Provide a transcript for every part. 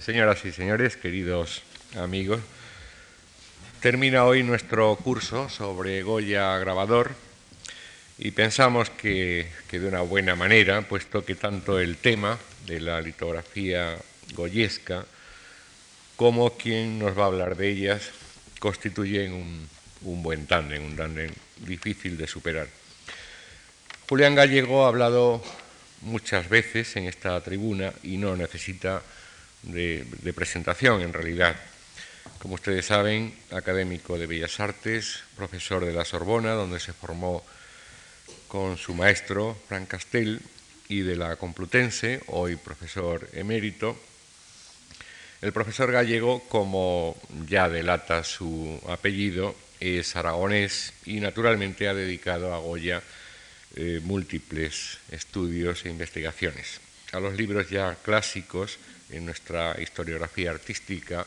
Señoras y señores, queridos amigos, termina hoy nuestro curso sobre Goya grabador y pensamos que, de una buena manera, puesto que tanto el tema de la litografía goyesca como quien nos va a hablar de ellas constituyen un, un buen tándem, un tándem difícil de superar. Julián Gallego ha hablado muchas veces en esta tribuna y no necesita de, presentación en realidad. Como ustedes saben, académico de Bellas Artes, profesor de la Sorbona, donde se formó con su maestro, Frank Castell, y de la Complutense, hoy profesor emérito. El profesor gallego, como ya delata su apellido, es aragonés y naturalmente ha dedicado a Goya eh, múltiples estudios e investigaciones. A los libros ya clásicos en nuestra historiografía artística,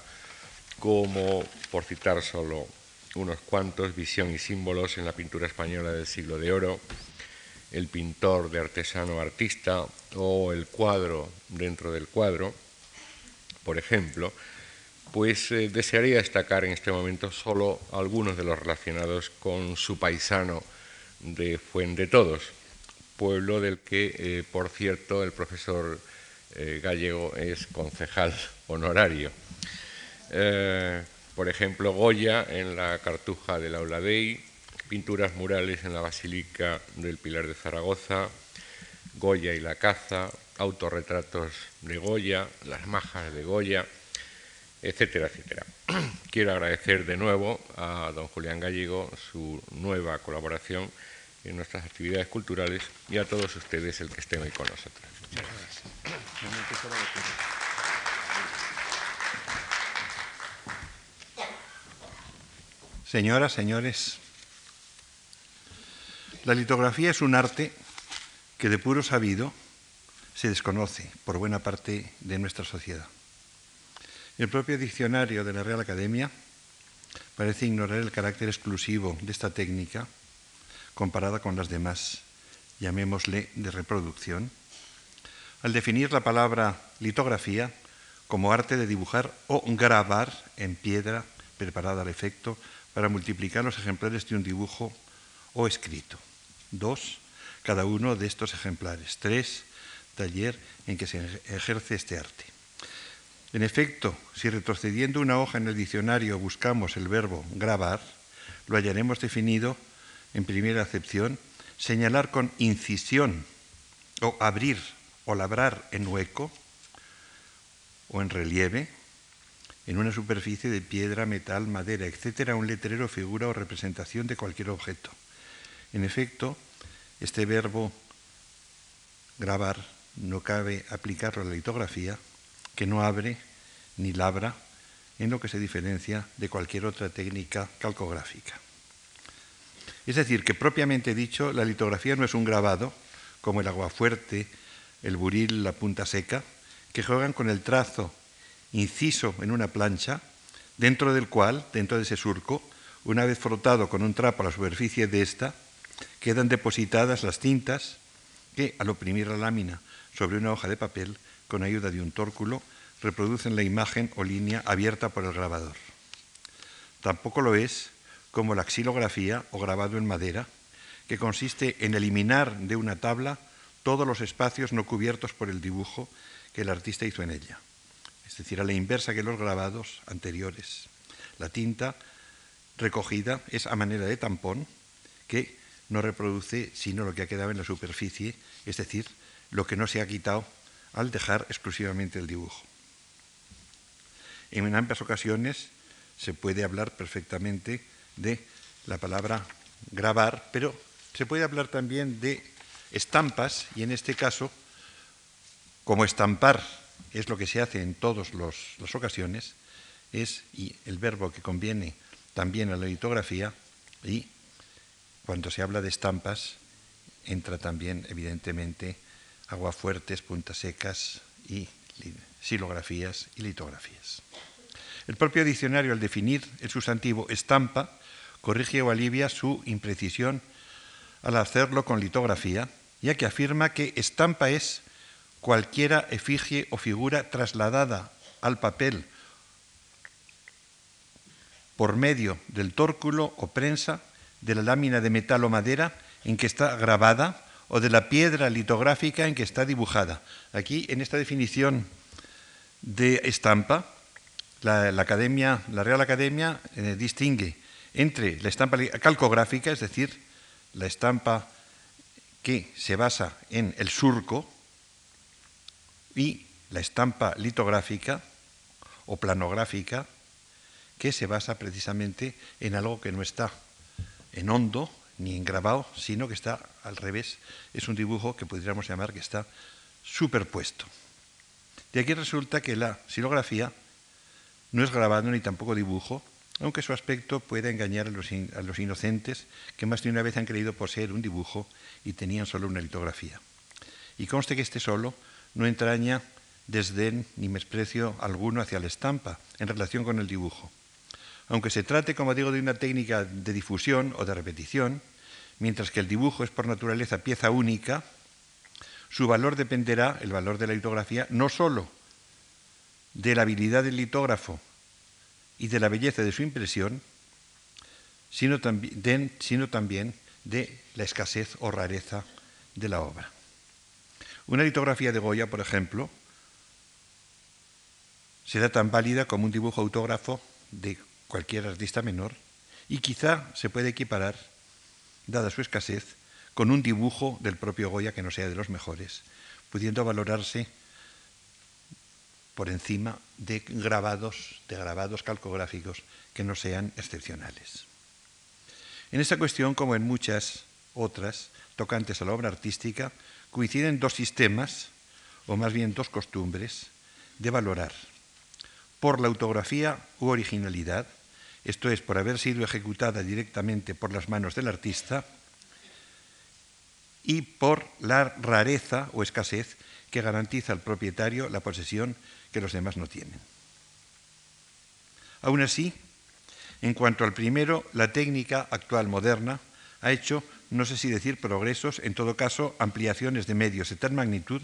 como, por citar solo unos cuantos, Visión y Símbolos en la pintura española del siglo de oro, El pintor de artesano artista o El cuadro dentro del cuadro, por ejemplo, pues eh, desearía destacar en este momento solo algunos de los relacionados con su paisano de Fuente Todos, pueblo del que, eh, por cierto, el profesor eh, gallego es concejal honorario. Eh, por ejemplo, Goya en la Cartuja del Aula Dei, pinturas murales en la Basílica del Pilar de Zaragoza, Goya y la caza, autorretratos de Goya, las majas de Goya, etcétera, etcétera. Quiero agradecer de nuevo a don Julián Gallego su nueva colaboración en nuestras actividades culturales y a todos ustedes el que estén hoy con nosotros. Señoras, señores, la litografía es un arte que de puro sabido se desconoce por buena parte de nuestra sociedad. El propio diccionario de la Real Academia parece ignorar el carácter exclusivo de esta técnica comparada con las demás, llamémosle de reproducción, al definir la palabra litografía como arte de dibujar o grabar en piedra preparada al efecto para multiplicar los ejemplares de un dibujo o escrito. Dos, cada uno de estos ejemplares. Tres, taller en que se ejerce este arte. En efecto, si retrocediendo una hoja en el diccionario buscamos el verbo grabar, lo hallaremos definido en primera acepción, señalar con incisión o abrir o labrar en hueco o en relieve, en una superficie de piedra, metal, madera, etcétera, un letrero, figura o representación de cualquier objeto. En efecto, este verbo grabar no cabe aplicarlo a la litografía, que no abre ni labra, en lo que se diferencia de cualquier otra técnica calcográfica. Es decir, que propiamente dicho, la litografía no es un grabado, como el aguafuerte, el buril, la punta seca, que juegan con el trazo inciso en una plancha, dentro del cual, dentro de ese surco, una vez frotado con un trapo a la superficie de esta, quedan depositadas las tintas que, al oprimir la lámina sobre una hoja de papel, con ayuda de un tórculo, reproducen la imagen o línea abierta por el grabador. Tampoco lo es como la xilografía o grabado en madera, que consiste en eliminar de una tabla todos los espacios no cubiertos por el dibujo que el artista hizo en ella, es decir, a la inversa que los grabados anteriores. La tinta recogida es a manera de tampón que no reproduce sino lo que ha quedado en la superficie, es decir, lo que no se ha quitado al dejar exclusivamente el dibujo. En ambas ocasiones se puede hablar perfectamente de la palabra grabar, pero se puede hablar también de estampas y en este caso, como estampar es lo que se hace en todas las ocasiones, es el verbo que conviene también a la litografía y cuando se habla de estampas entra también evidentemente aguafuertes, puntas secas y silografías y litografías. El propio diccionario al definir el sustantivo estampa corrige o alivia su imprecisión al hacerlo con litografía, ya que afirma que estampa es cualquiera efigie o figura trasladada al papel por medio del tórculo o prensa de la lámina de metal o madera en que está grabada o de la piedra litográfica en que está dibujada. Aquí, en esta definición de estampa, la, Academia, la Real Academia eh, distingue entre la estampa calcográfica, es decir, la estampa que se basa en el surco, y la estampa litográfica o planográfica, que se basa precisamente en algo que no está en hondo ni en grabado, sino que está al revés. Es un dibujo que podríamos llamar que está superpuesto. De aquí resulta que la silografía no es grabado ni tampoco dibujo, aunque su aspecto pueda engañar a los, inocentes que más de una vez han creído poseer un dibujo y tenían solo una litografía. Y conste que este solo no entraña desdén ni desprecio alguno hacia la estampa en relación con el dibujo. Aunque se trate, como digo, de una técnica de difusión o de repetición, mientras que el dibujo es por naturaleza pieza única, su valor dependerá, el valor de la litografía, no sólo de la habilidad del litógrafo y de la belleza de su impresión, sino también, de la escasez o rareza de la obra. Una litografía de Goya, por ejemplo, será tan válida como un dibujo autógrafo de cualquier artista menor y quizá se puede equiparar, dada su escasez, con un dibujo del propio Goya que no sea de los mejores, pudiendo valorarse por encima de grabados, de grabados calcográficos que no sean excepcionales. En esta cuestión, como en muchas otras tocantes a la obra artística, coinciden dos sistemas, o más bien dos costumbres, de valorar por la autografía u originalidad, esto es, por haber sido ejecutada directamente por las manos del artista, y por la rareza o escasez que garantiza al propietario la posesión que los demás no tienen. Aún así, en cuanto al primero, la técnica actual moderna ha hecho, no sé si decir progresos, en todo caso ampliaciones de medios de tal magnitud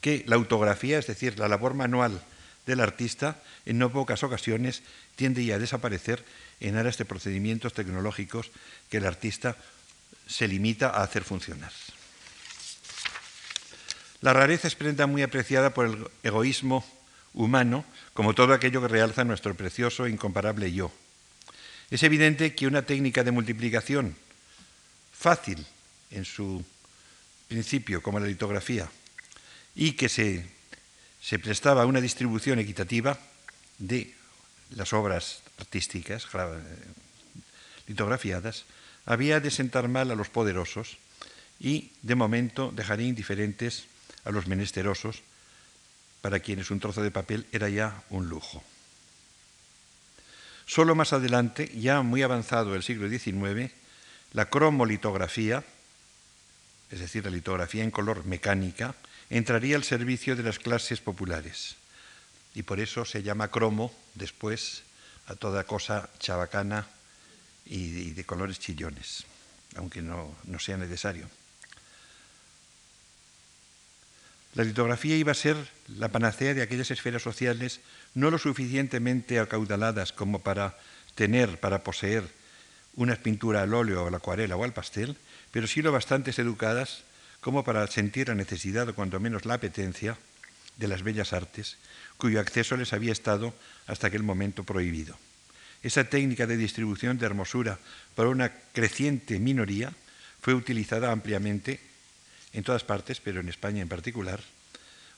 que la autografía, es decir, la labor manual del artista, en no pocas ocasiones tiende ya a desaparecer en aras de procedimientos tecnológicos que el artista se limita a hacer funcionar. La rareza es prenda muy apreciada por el egoísmo humano, como todo aquello que realza nuestro precioso e incomparable yo. Es evidente que una técnica de multiplicación fácil en su principio, como la litografía, y que se se prestaba una distribución equitativa de las obras artísticas litografiadas, había de sentar mal a los poderosos y, de momento, dejaría indiferentes a los menesterosos, para quienes un trozo de papel era ya un lujo. Solo más adelante, ya muy avanzado el siglo XIX, la cromolitografía, es decir, la litografía en color mecánica, entraría al servicio de las clases populares. Y por eso se llama cromo después a toda cosa chabacana y de, colores chillones, aunque no, no sea necesario. La litografía iba a ser la panacea de aquellas esferas sociales no lo suficientemente acaudaladas como para tener, para poseer una pintura al óleo, a la acuarela o al pastel, pero sí lo bastante educadas como para sentir la necesidad o cuando menos la apetencia de las bellas artes, cuyo acceso les había estado hasta aquel momento prohibido. Esa técnica de distribución de hermosura por una creciente minoría fue utilizada ampliamente en todas partes, pero en España en particular,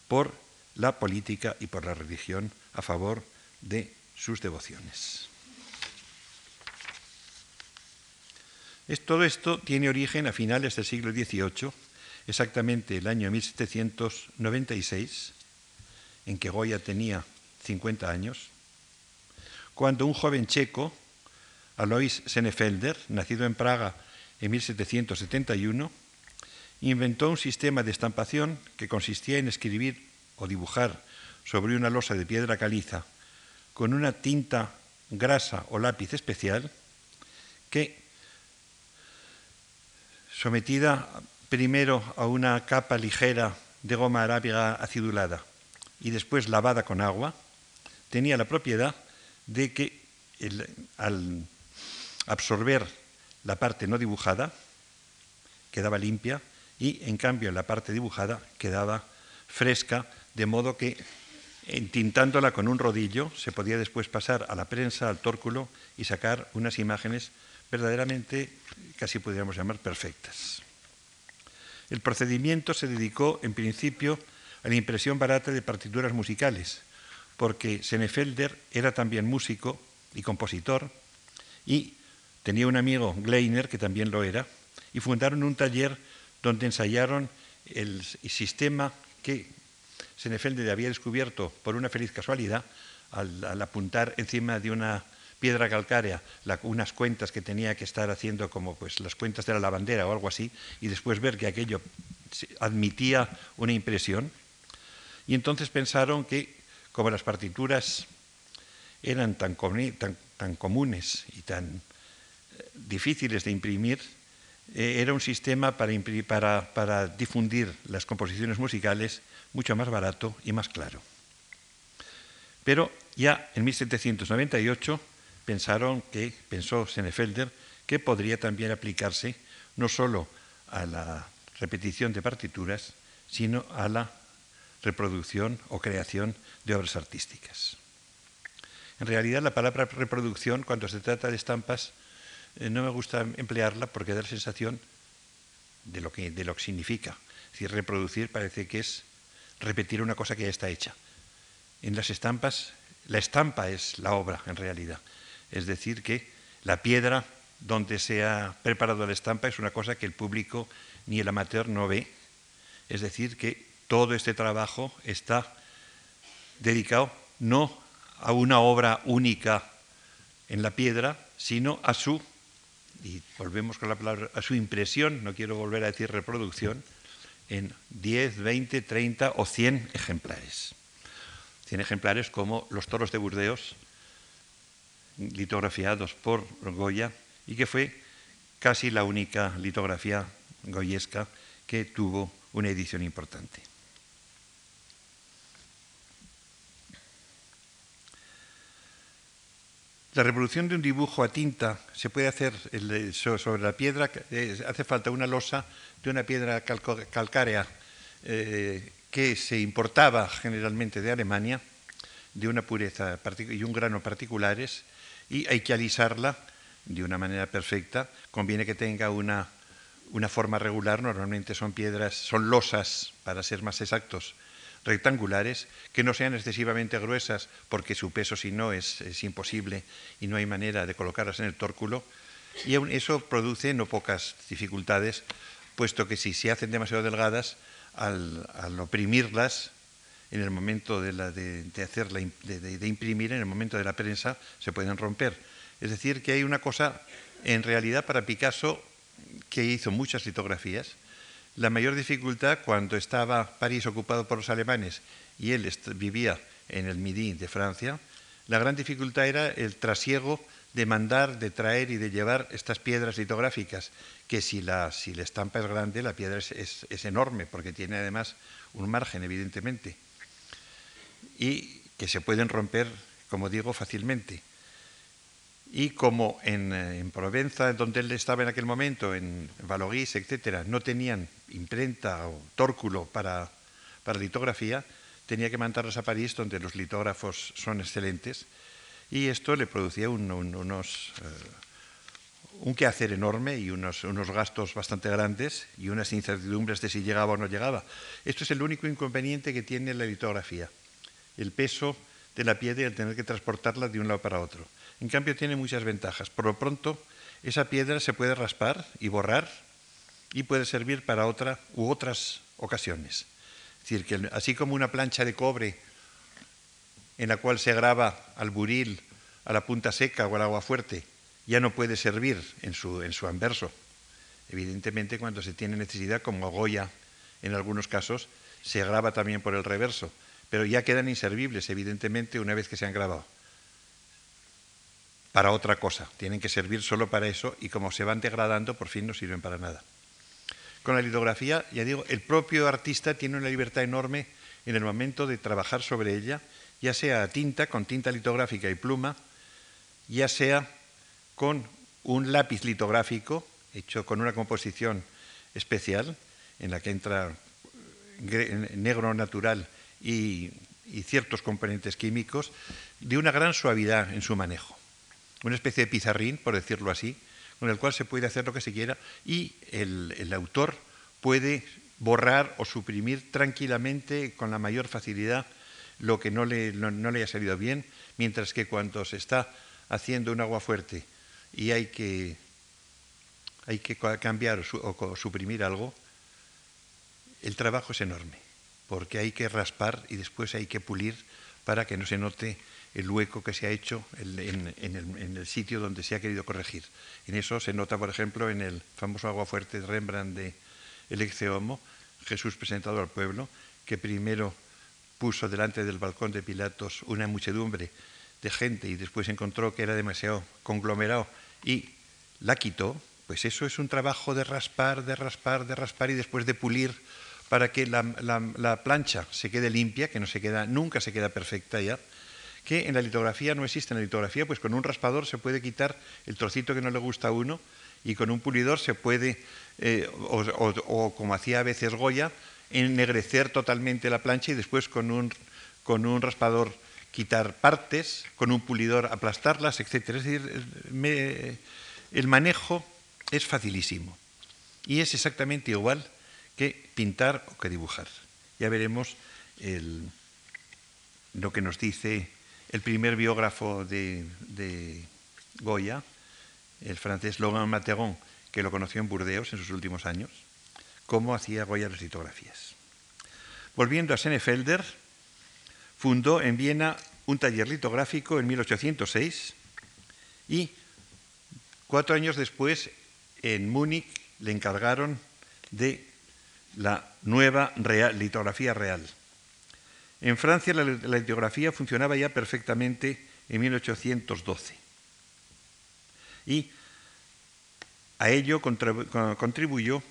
por la política y por la religión a favor de sus devociones. todo esto tiene origen a finales del siglo XVIII exactamente el año 1796, en que Goya tenía 50 años, cuando un joven checo, Alois Senefelder, nacido en Praga en 1771, inventó un sistema de estampación que consistía en escribir o dibujar sobre una losa de piedra caliza con una tinta grasa o lápiz especial que, sometida primero a una capa ligera de goma arábiga acidulada y después lavada con agua, tenía la propiedad de que al absorber la parte no dibujada quedaba limpia y en cambio la parte dibujada quedaba fresca, de modo que entintándola con un rodillo se podía después pasar a la prensa, al tórculo y sacar unas imágenes verdaderamente, casi podríamos llamar, perfectas. El procedimiento se dedicó en principio a la impresión barata de partituras musicales, porque Senefelder era también músico y compositor y tenía un amigo, Gleiner, que también lo era, y fundaron un taller donde ensayaron el sistema que Senefelder había descubierto por una feliz casualidad al, apuntar encima de una piedra calcárea unas cuentas que tenía que estar haciendo como pues las cuentas de la lavandera o algo así y después ver que aquello admitía una impresión. Y entonces pensaron que como las partituras eran tan, tan comunes y tan eh, difíciles de imprimir eh, era un sistema para, para, difundir las composiciones musicales mucho más barato y más claro. Pero ya en 1798 pensaron que, pensó Senefelder, que podría también aplicarse no solo a la repetición de partituras, sino a la reproducción o creación de obras artísticas. En realidad, la palabra reproducción, cuando se trata de estampas, no me gusta emplearla porque da la sensación de lo que, de lo que significa. Es decir, reproducir parece que es repetir una cosa que ya está hecha. En las estampas, la estampa es la obra en realidad. Es decir, que la piedra donde se ha preparado la estampa es una cosa que el público ni el amateur no ve. Es decir, que todo este trabajo está dedicado no a una obra única en la piedra, sino a su, y volvemos con la palabra, a su impresión, no quiero volver a decir reproducción, en 10, 20, 30 o 100 ejemplares. 100 ejemplares como los toros de Burdeos, litografiados por Goya, y que fue casi la única litografía goyesca que tuvo una edición importante. La reproducción de un dibujo a tinta se puede hacer sobre la piedra, hace falta una losa de una piedra calcárea eh, que se importaba generalmente de Alemania, de una pureza y un grano particulares, y hay que alisarla de una manera perfecta. Conviene que tenga una, una forma regular, normalmente son piedras, son losas, para ser más exactos, rectangulares, que no sean excesivamente gruesas, porque su peso si no es, imposible y no hay manera de colocarlas en el tórculo, y eso produce no pocas dificultades, puesto que si se hacen demasiado delgadas, al, oprimirlas en el momento de, la, de, hacerla, de, imprimir, en el momento de la prensa, se pueden romper. Es decir, que hay una cosa, en realidad para Picasso, que hizo muchas litografías, la mayor dificultad cuando estaba París ocupado por los alemanes y él vivía en el Midi de Francia, la gran dificultad era el trasiego de mandar, de traer y de llevar estas piedras litográficas, que si la, si la estampa es grande, la piedra es, es enorme, porque tiene además un margen, evidentemente, y que se pueden romper, como digo, fácilmente. Y como en, eh, en, Provenza, donde él estaba en aquel momento, en Valoguís, etcétera, no tenían imprenta o tórculo para, para litografía, tenía que mandarlos a París, donde los litógrafos son excelentes, y esto le producía un, unos, eh, un quehacer enorme y unos, unos gastos bastante grandes y unas incertidumbres de si llegaba o no llegaba. Esto es el único inconveniente que tiene la litografía, el peso de la piedra y el tener que transportarla de un lado para otro. En cambio, tiene muchas ventajas. Por lo pronto, esa piedra se puede raspar y borrar y puede servir para otra u otras ocasiones. Es decir, que así como una plancha de cobre en la cual se graba al buril, a la punta seca o al agua fuerte, ya no puede servir en su, en su anverso. Evidentemente, cuando se tiene necesidad, como Goya en algunos casos, se graba también por el reverso, pero ya quedan inservibles, evidentemente, una vez que se han grabado para otra cosa, tienen que servir solo para eso y como se van degradando, por fin no sirven para nada. Con la litografía, ya digo, el propio artista tiene una libertad enorme en el momento de trabajar sobre ella ya sea a tinta, con tinta litográfica y pluma, ya sea con un lápiz litográfico hecho con una composición especial en la que entra negro natural y, ciertos componentes químicos, de una gran suavidad en su manejo. Una especie de pizarrín, por decirlo así, con el cual se puede hacer lo que se quiera y el, autor puede borrar o suprimir tranquilamente con la mayor facilidad lo que no le, no le haya salido bien, mientras que cuando se está haciendo un agua fuerte y hay que, hay que cambiar o suprimir algo, el trabajo es enorme, porque hay que raspar y después hay que pulir para que no se note el hueco que se ha hecho en, el, sitio donde se ha querido corregir. En eso se nota, por ejemplo, en el famoso agua fuerte de Rembrandt de El Exeomo, Jesús presentado al pueblo, que primero puso delante del balcón de Pilatos una muchedumbre de gente y después encontró que era demasiado conglomerado y la quitó, pues eso es un trabajo de raspar, de raspar, de raspar y después de pulir para que la, plancha se quede limpia, que nunca se queda perfecta ya, que en la litografía no existe. En la litografía, pues con un raspador se puede quitar el trocito que no le gusta a uno y con un pulidor se puede, eh, o, como hacía a veces Goya, ennegrecer totalmente la plancha y después con un, con un raspador quitar partes, con un pulidor aplastarlas, etc. Es decir, el manejo es facilísimo y es exactamente igual que pintar o que dibujar. Ya veremos lo que nos dice el primer biógrafo de, Goya, el francés Logan Materon, que lo conoció en Burdeos en sus últimos años, cómo hacía Goya las litografías. Volviendo a Senefelder, fundó en Viena un taller litográfico en 1806 y cuatro años después en Múnich le encargaron de la nueva litografía real. En Francia la, litografía funcionaba ya perfectamente en 1812 y a ello contribuyó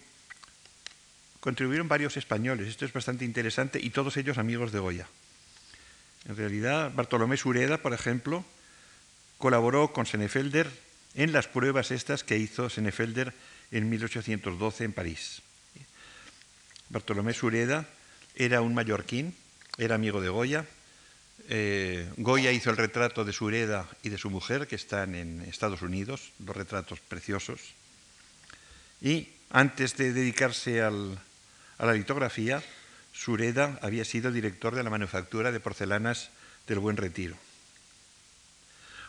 contribuyeron varios españoles. Esto es bastante interesante y todos ellos amigos de Goya. En realidad, Bartolomé Sureda, por ejemplo, colaboró con Senefelder en las pruebas estas que hizo Senefelder en 1812 en París. Bartolomé Sureda era un mallorquín, era amigo de Goya. Eh, Goya hizo el retrato de Sureda y de su mujer, que están en Estados Unidos, dos retratos preciosos. Y antes de dedicarse a la litografía, Sureda había sido director de la manufactura de porcelanas del Buen Retiro.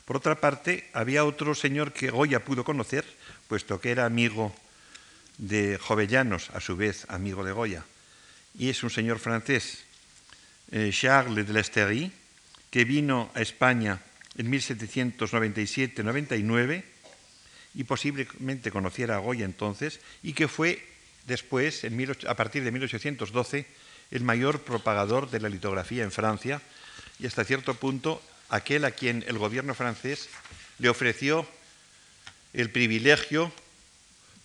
Por otra parte, había otro señor que Goya pudo conocer, puesto que era amigo de Jovellanos, a su vez amigo de Goya, y es un señor francés, eh, Charles de Lesterie, que vino a España en 1797-99 y posiblemente conociera a Goya entonces, y que fue después, a partir de 1812, el mayor propagador de la litografía en Francia y hasta cierto punto aquel a quien el gobierno francés le ofreció el privilegio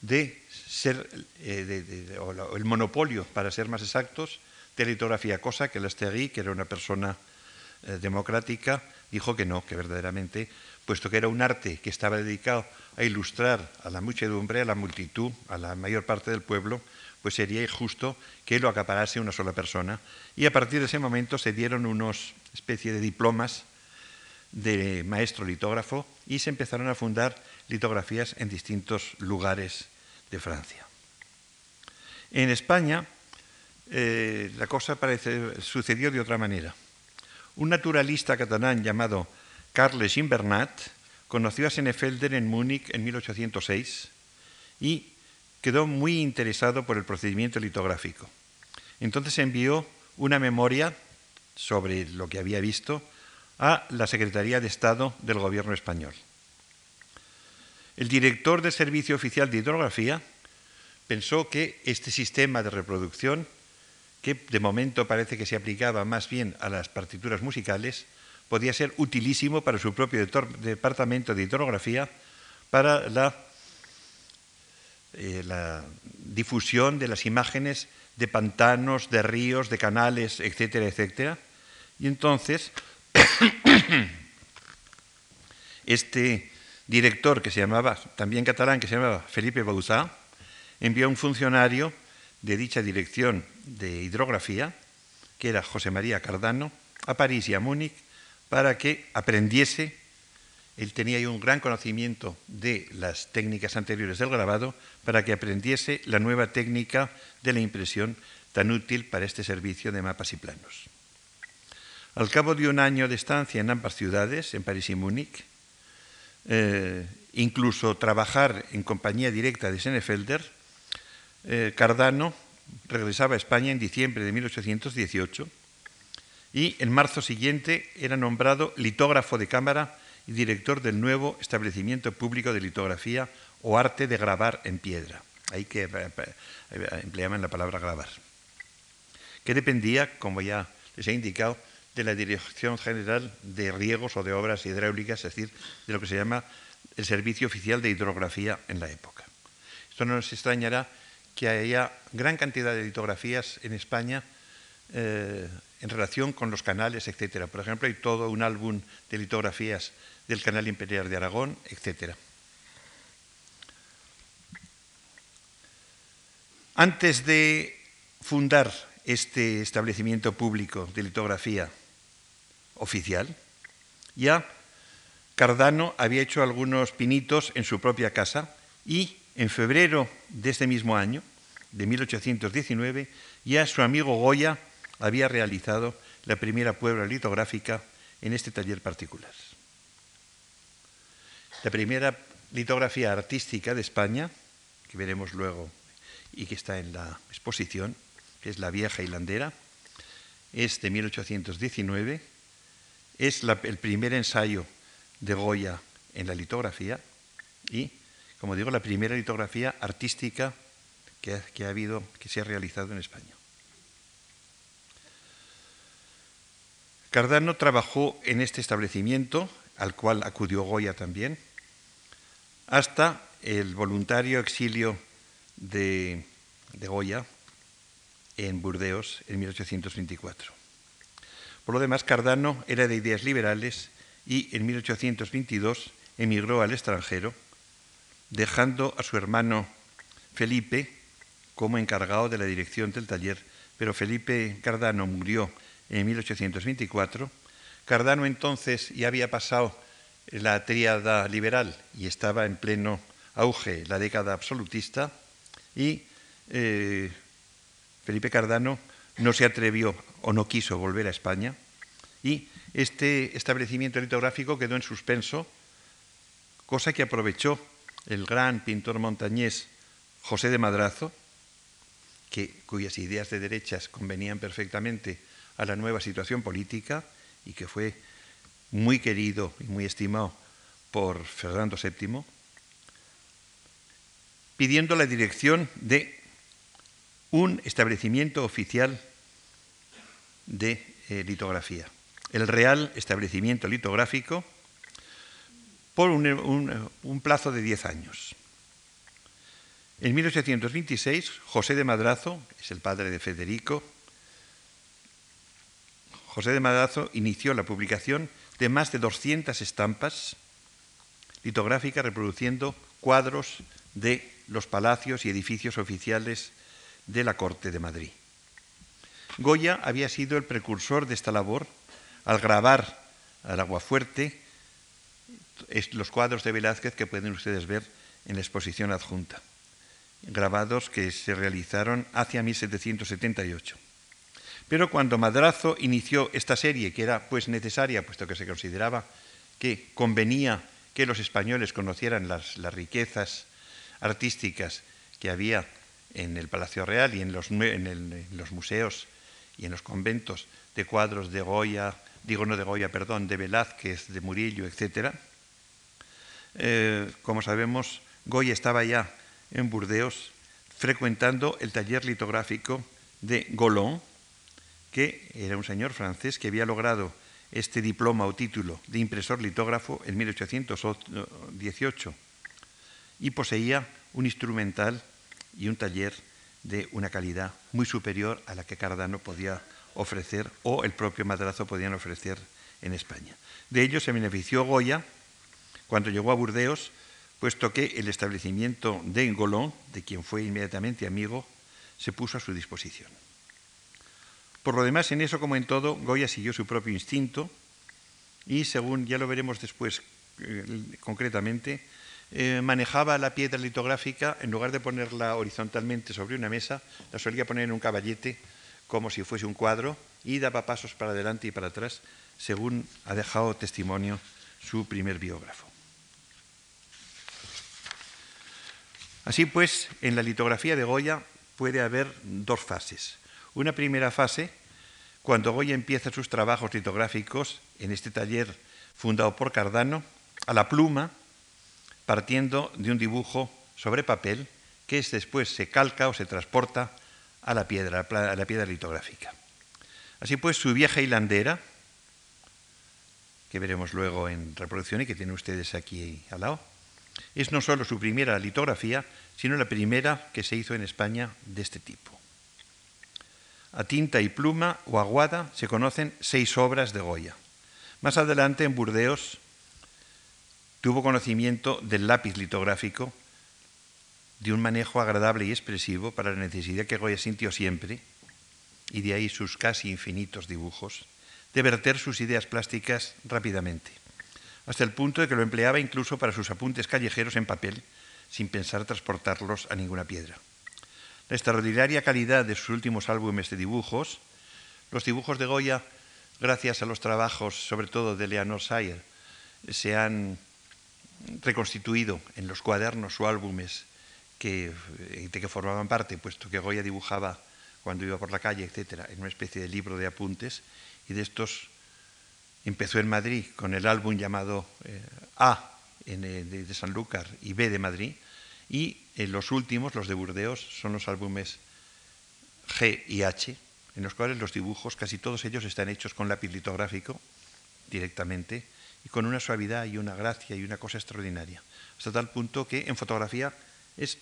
de ser eh, el monopolio, para ser más exactos, de litografía, cosa que Lastegui, que era una persona eh, democrática, dijo que no, que verdaderamente, puesto que era un arte que estaba dedicado a ilustrar a la muchedumbre, a la multitud, a la mayor parte del pueblo, pues sería injusto que lo acaparase una sola persona. Y a partir de ese momento se dieron unos especie de diplomas de maestro litógrafo y se empezaron a fundar litografías en distintos lugares de Francia. En España eh, la cosa sucedió de otra manera. Un naturalista catalán llamado Carles Invernat conoció a Senefelder en Múnich en 1806 y quedó muy interesado por el procedimiento litográfico. Entonces envió una memoria sobre lo que había visto a la Secretaría de Estado del Gobierno español. El director del Servicio Oficial de Hidrografía pensó que este sistema de reproducción, que de momento parece que se aplicaba más bien a las partituras musicales, podía ser utilísimo para su propio departamento de hidrografía para la eh, la difusión de las imágenes de pantanos, de ríos, de canales, etcétera, etcétera. Y entonces Este director que se llamaba, también catalán, que se llamaba Felipe Bauzá, envió a un funcionario de dicha dirección de hidrografía, que era José María Cardano, a París y a Múnich para que aprendiese, él tenía ahí un gran conocimiento de las técnicas anteriores del grabado, para que aprendiese la nueva técnica de la impresión tan útil para este servicio de mapas y planos. Al cabo de un año de estancia en ambas ciudades, en París y Múnich, eh, incluso trabajar en compañía directa de Senefelder, eh, Cardano regresaba a España en diciembre de 1818 y en marzo siguiente era nombrado litógrafo de cámara y director del nuevo establecimiento público de litografía o arte de grabar en piedra. Ahí que eh, eh, empleaban la palabra grabar. Que dependía, como ya les he indicado, de la Dirección General de Riegos o de Obras Hidráulicas, es decir, de lo que se llama el Servicio Oficial de Hidrografía en la época. Esto no nos extrañará que haya gran cantidad de litografías en España eh, en relación con los canales, etcétera. Por ejemplo, hay todo un álbum de litografías del Canal Imperial de Aragón, etcétera. Antes de fundar este establecimiento público de litografía oficial, ya Cardano había hecho algunos pinitos en su propia casa y en febrero de este mismo año, de 1819, ya su amigo Goya había realizado la primera prueba litográfica en este taller particular. La primera litografía artística de España, que veremos luego y que está en la exposición, que es la vieja hilandera, es de 1819, es el primer ensayo de Goya en la litografía y, como digo, la primera litografía artística que, ha habido, que se ha realizado en España. Cardano trabajó en este establecimiento, al cual acudió Goya también, hasta el voluntario exilio de, Goya en Burdeos en 1824. Por lo demás, Cardano era de ideas liberales y en 1822 emigró al extranjero, dejando a su hermano Felipe como encargado de la dirección del taller, pero Felipe Cardano murió en 1824. Cardano entonces ya había pasado la tríada liberal y estaba en pleno auge la década absolutista y eh, Felipe Cardano no se atrevió o no quiso volver a España y este establecimiento litográfico quedó en suspenso, cosa que aprovechó el gran pintor montañés José de Madrazo, que, cuyas ideas de derechas convenían perfectamente a la nueva situación política y que fue muy querido y muy estimado por Fernando VII, pidiendo la dirección de un establecimiento oficial de eh, litografía, el Real Establecimiento Litográfico, por un, plazo de 10 años. En 1826, José de Madrazo, es el padre de Federico, José de Madrazo inició la publicación de más de 200 estampas litográficas reproduciendo cuadros de los palacios y edificios oficiales de la corte de Madrid. Goya había sido el precursor de esta labor al grabar al aguafuerte los cuadros de Velázquez que pueden ustedes ver en la exposición adjunta, grabados que se realizaron hacia 1778. Pero cuando Madrazo inició esta serie, que era pues necesaria, puesto que se consideraba que convenía que los españoles conocieran las, riquezas artísticas que había en el Palacio Real y en los, museos y en los conventos de cuadros de Goya, digo no de Goya, perdón, de Velázquez, de Murillo, etc. Eh, como sabemos, Goya estaba ya en Burdeos frecuentando el taller litográfico de Golon, que era un señor francés que había logrado este diploma o título de impresor litógrafo en 1818 y poseía un instrumental y un taller de una calidad muy superior a la que Cardano podía ofrecer o el propio Madrazo podían ofrecer en España. De ello se benefició Goya cuando llegó a Burdeos, puesto que el establecimiento de Golón, de quien fue inmediatamente amigo, se puso a su disposición. Por lo demás, en eso como en todo, Goya siguió su propio instinto y, según ya lo veremos después eh, concretamente, eh, manejaba la piedra litográfica, en lugar de ponerla horizontalmente sobre una mesa, la solía poner en un caballete como si fuese un cuadro y daba pasos para adelante y para atrás, según ha dejado testimonio su primer biógrafo. Así pues, en la litografía de Goya puede haber dos fases. Una primera fase, cuando Goya empieza sus trabajos litográficos en este taller fundado por Cardano, a la pluma, partiendo de un dibujo sobre papel que después se calca o se transporta a la piedra, a la piedra litográfica. Así pues, su vieja hilandera, que veremos luego en reproducción y que tienen ustedes aquí al lado, es no solo su primera litografía, sino la primera que se hizo en España de este tipo. A tinta y pluma o aguada se conocen seis obras de Goya. Más adelante, en Burdeos, tuvo conocimiento del lápiz litográfico, de un manejo agradable y expresivo para la necesidad que Goya sintió siempre, y de ahí sus casi infinitos dibujos, de verter sus ideas plásticas rápidamente, hasta el punto de que lo empleaba incluso para sus apuntes callejeros en papel, sin pensar transportarlos a ninguna piedra. La extraordinaria calidad de sus últimos álbumes de dibujos, los dibujos de Goya, gracias a los trabajos sobre todo de Leonor Sayer, se han reconstituido en los cuadernos o álbumes que, de que formaban parte, puesto que Goya dibujaba cuando iba por la calle, etcétera, en una especie de libro de apuntes, y de estos empezó en Madrid con el álbum llamado eh, A de, de Sanlúcar y B de Madrid, y en los últimos, los de Burdeos, son los álbumes G y H, en los cuales los dibujos, casi todos ellos, están hechos con lápiz litográfico directamente y con una suavidad y una gracia y una cosa extraordinaria, hasta tal punto que en fotografía es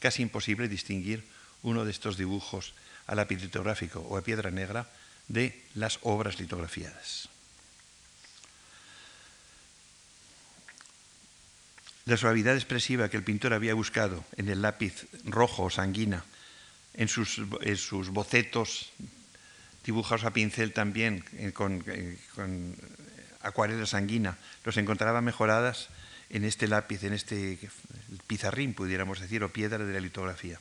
casi imposible distinguir uno de estos dibujos a lápiz litográfico o a piedra negra de las obras litografiadas. La suavidad expresiva que el pintor había buscado en el lápiz rojo o sanguina, en sus, bocetos dibujados a pincel también, eh, con, eh, con acuarela sanguina, los encontraba mejoradas en este lápiz, en este pizarrín, pudiéramos decir, o piedra de la litografía.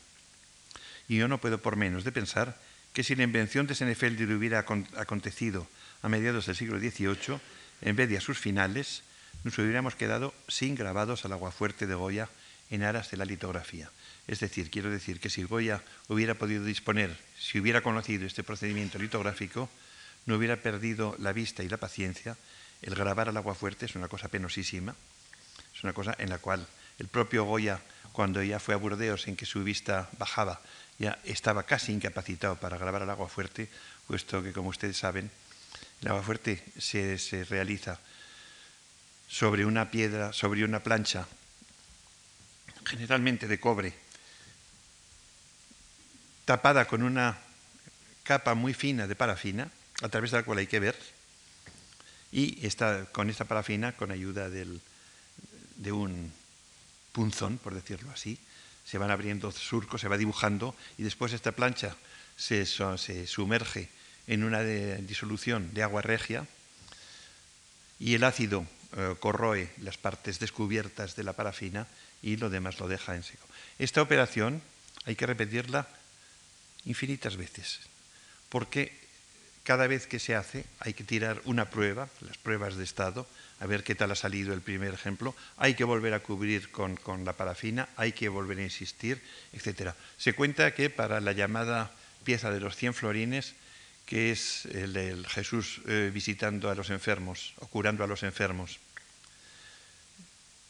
Y yo no puedo por menos de pensar que si la invención de Senefelder hubiera acontecido a mediados del siglo XVIII, en vez de a sus finales, nos hubiéramos quedado sin grabados al aguafuerte de Goya en aras de la litografía. Es decir, quiero decir que si Goya hubiera podido disponer, si hubiera conocido este procedimiento litográfico, no hubiera perdido la vista y la paciencia. El grabar al aguafuerte es una cosa penosísima, es una cosa en la cual el propio Goya, cuando ya fue a Burdeos, en que su vista bajaba, ya estaba casi incapacitado para grabar al aguafuerte, puesto que, como ustedes saben, el aguafuerte se, se realiza sobre una piedra, sobre una plancha, generalmente de cobre, tapada con una capa muy fina de parafina, a través de la cual hay que ver, y está, con esta parafina, con ayuda del, de un punzón, por decirlo así, se van abriendo surcos, se va dibujando, y después esta plancha se, se sumerge en una disolución de agua regia, y el ácido eh, corroe las partes descubiertas de la parafina y lo demás lo deja en seco. Esta operación hay que repetirla infinitas veces, porque cada vez que se hace hay que tirar una prueba, las pruebas de estado, a ver qué tal ha salido el primer ejemplo, hay que volver a cubrir con, con la parafina, hay que volver a insistir, etc. Se cuenta que para la llamada pieza de los 100 florines, que es el, Jesús eh, visitando a los enfermos o curando a los enfermos,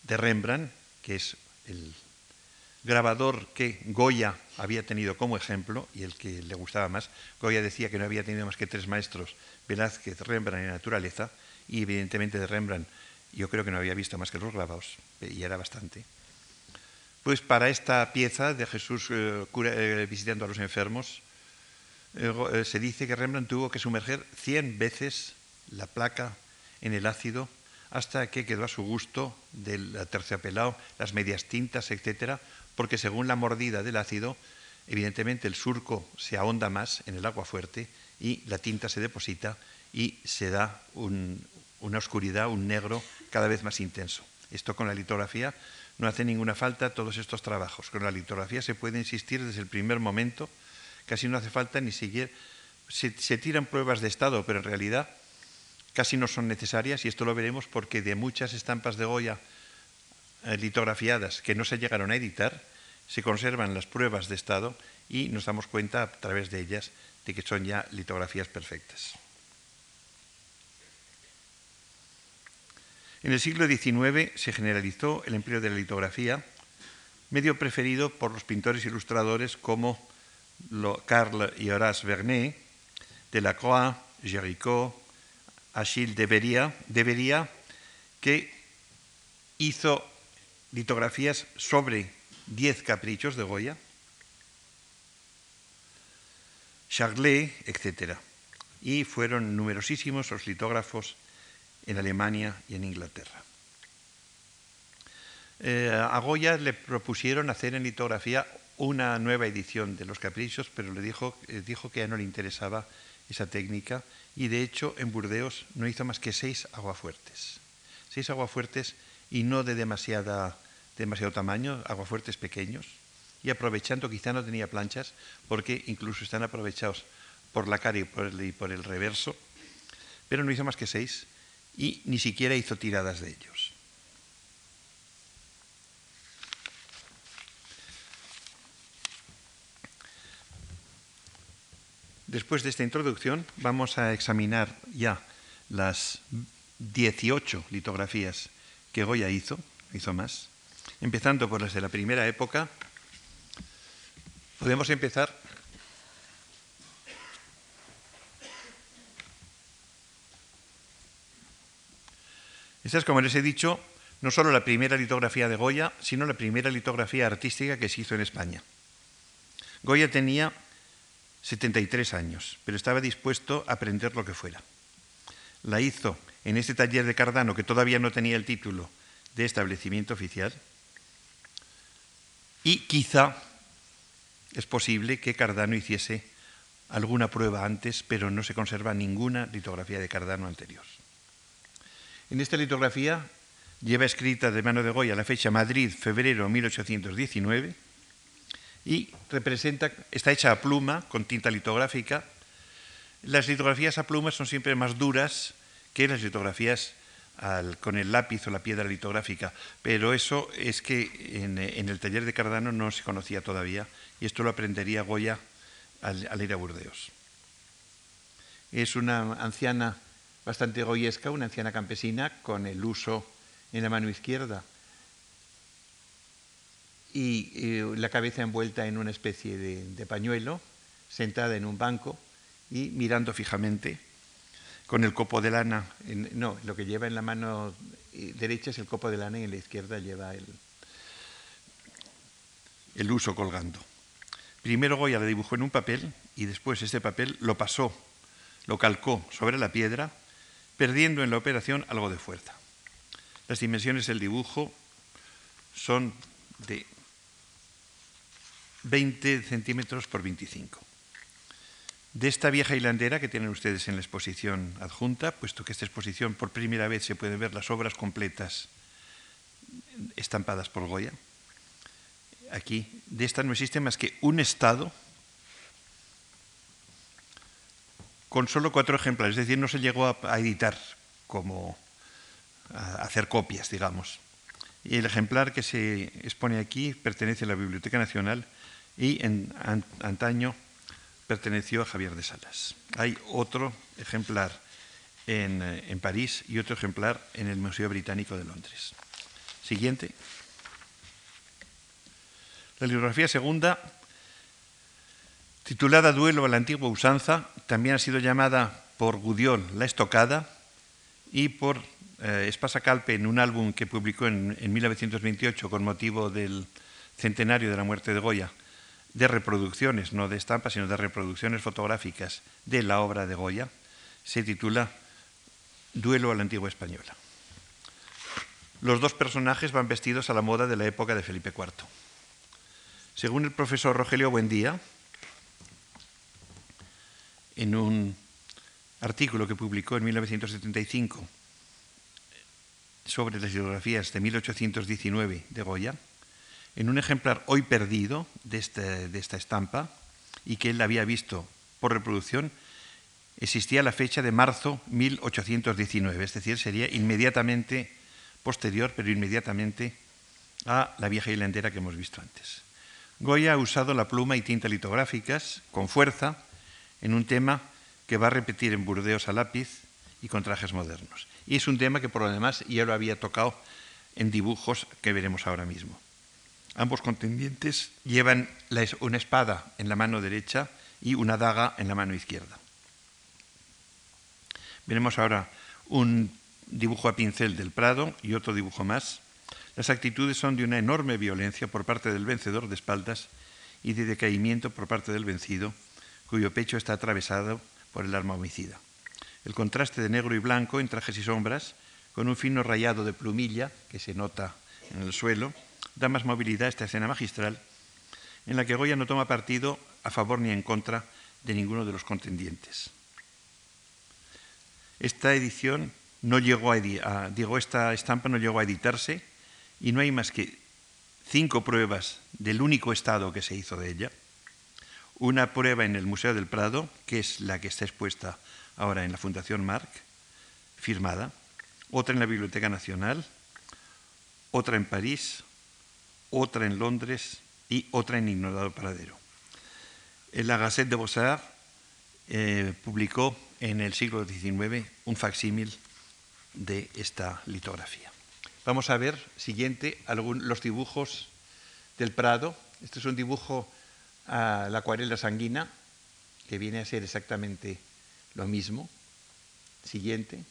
de Rembrandt, que es el grabador que Goya había tenido como ejemplo y el que le gustaba más. Goya decía que no había tenido más que tres maestros, Velázquez, Rembrandt y Naturaleza, y evidentemente de Rembrandt yo creo que no había visto más que los grabados, y era bastante. Pues para esta pieza de Jesús eh, visitando a los enfermos, eh, se dice que Rembrandt tuvo que sumerger 100 veces la placa en el ácido hasta que quedó a su gusto del terciopelado, las medias tintas, etcétera, porque según la mordida del ácido, evidentemente el surco se ahonda más en el agua fuerte y la tinta se deposita y se da una oscuridad, un negro cada vez más intenso. Esto con la litografía no hace ninguna falta todos estos trabajos. Con la litografía se puede insistir desde el primer momento, casi no hace falta ni siquiera... Se, tiran pruebas de estado, pero en realidad casi no son necesarias y esto lo veremos porque de muchas estampas de Goya eh, litografiadas que no se llegaron a editar, se conservan las pruebas de estado y nos damos cuenta a través de ellas de que son ya litografías perfectas. En el siglo XIX se generalizó el empleo de la litografía, medio preferido por los pintores ilustradores como Carl y Horace Vernet, Delacroix, Géricault, Achille debería, debería que hizo litografías sobre 10 caprichos de Goya, Charlet, etc. Y fueron numerosísimos los litógrafos en Alemania y en Inglaterra. Eh, a Goya le propusieron hacer en litografía una nueva edición de los caprichos, pero le dijo, eh, dijo que ya no le interesaba esa técnica y de hecho en Burdeos no hizo más que seis aguafuertes. Seis aguafuertes y no de demasiado tamaño, aguafuertes pequeños y aprovechando, quizá no tenía planchas porque incluso están aprovechados por la cara y por el reverso, pero no hizo más que seis y ni siquiera hizo tiradas de ellos. Después de esta introducción vamos a examinar ya las 18 litografías que Goya hizo, hizo más, empezando por las de la primera época. Podemos empezar Esta es, como les he dicho, no solo la primera litografía de Goya, sino la primera litografía artística que se hizo en España. Goya tenía 73 años, pero estaba dispuesto a aprender lo que fuera. La hizo en este taller de Cardano, que todavía no tenía el título de establecimiento oficial, y quizá es posible que Cardano hiciese alguna prueba antes, pero no se conserva ninguna litografía de Cardano anterior. En esta litografía lleva escrita de mano de Goya la fecha Madrid, febrero 1819, y representa, está hecha a pluma con tinta litográfica. Las litografías a pluma son siempre más duras que las litografías con el lápiz o la piedra litográfica, pero eso es que en, el taller de Cardano no se conocía todavía y esto lo aprendería Goya al, al ir a Burdeos. Es una anciana bastante goyesca, una anciana campesina con el uso en la mano izquierda y la cabeza envuelta en una especie de, pañuelo, sentada en un banco y mirando fijamente con el copo de lana. no, lo que lleva en la mano eh, derecha es el copo de lana y en la izquierda lleva el, el uso colgando. Primero Goya le dibujó en un papel y después este papel lo pasó, lo calcó sobre la piedra, perdiendo en la operación algo de fuerza. Las dimensiones del dibujo son de 20 centímetros por 25. De esta vieja hilandera que tienen ustedes en la exposición adjunta, puesto que esta exposición por primera vez se pueden ver las obras completas estampadas por Goya, aquí, de esta no existe más que un estado con solo cuatro ejemplares, es decir, no se llegó a, editar como a hacer copias, digamos. Y el ejemplar que se expone aquí pertenece a la Biblioteca Nacional y en antaño perteneció a Javier de Salas. Hay otro ejemplar en, eh, en, París y otro ejemplar en el Museo Británico de Londres. Siguiente. La litografía segunda, titulada Duelo a la antigua usanza, también ha sido llamada por Gudiol La Estocada y por eh, Espasa Calpe en un álbum que publicó en, en 1928 con motivo del centenario de la muerte de Goya, de reproducciones, no de estampas, sino de reproducciones fotográficas de la obra de Goya, se titula Duelo a la antigua española. Los dos personajes van vestidos a la moda de la época de Felipe IV. Según el profesor Rogelio Buendía, en un artículo que publicó en 1975 sobre las biografías de 1819 de Goya, en un ejemplar hoy perdido de, este, de esta estampa y que él había visto por reproducción, existía la fecha de marzo 1819, es decir, sería inmediatamente posterior, pero inmediatamente a la vieja hilandera que hemos visto antes. Goya ha usado la pluma y tinta litográficas con fuerza en un tema que va a repetir en Burdeos a lápiz y con trajes modernos. Y es un tema que por lo demás ya lo había tocado en dibujos que veremos ahora mismo. Ambos contendientes llevan una espada en la mano derecha y una daga en la mano izquierda. Veremos ahora un dibujo a pincel del Prado y otro dibujo más. Las actitudes son de una enorme violencia por parte del vencedor de espaldas y de decaimiento por parte del vencido, cuyo pecho está atravesado por el arma homicida. El contraste de negro y blanco en trajes y sombras, con un fino rayado de plumilla que se nota en el suelo, da más movilidad a esta escena magistral, en la que Goya no toma partido a favor ni en contra de ninguno de los contendientes. Esta edición no llegó a, digo, esta estampa no llegó a editarse y no hay más que cinco pruebas del único estado que se hizo de ella. Una prueba en el Museo del Prado, que es la que está expuesta ahora en la Fundación Marc, firmada, otra en la Biblioteca Nacional, otra en París, otra en Londres y otra en Ignorado Paradero. La Gazette de Beaux-Arts eh, publicó en el siglo XIX un facsímil de esta litografía. Vamos a ver, siguiente, los dibujos del Prado. Este es un dibujo a la acuarela sanguina, que viene a ser exactamente lo mismo. Siguiente.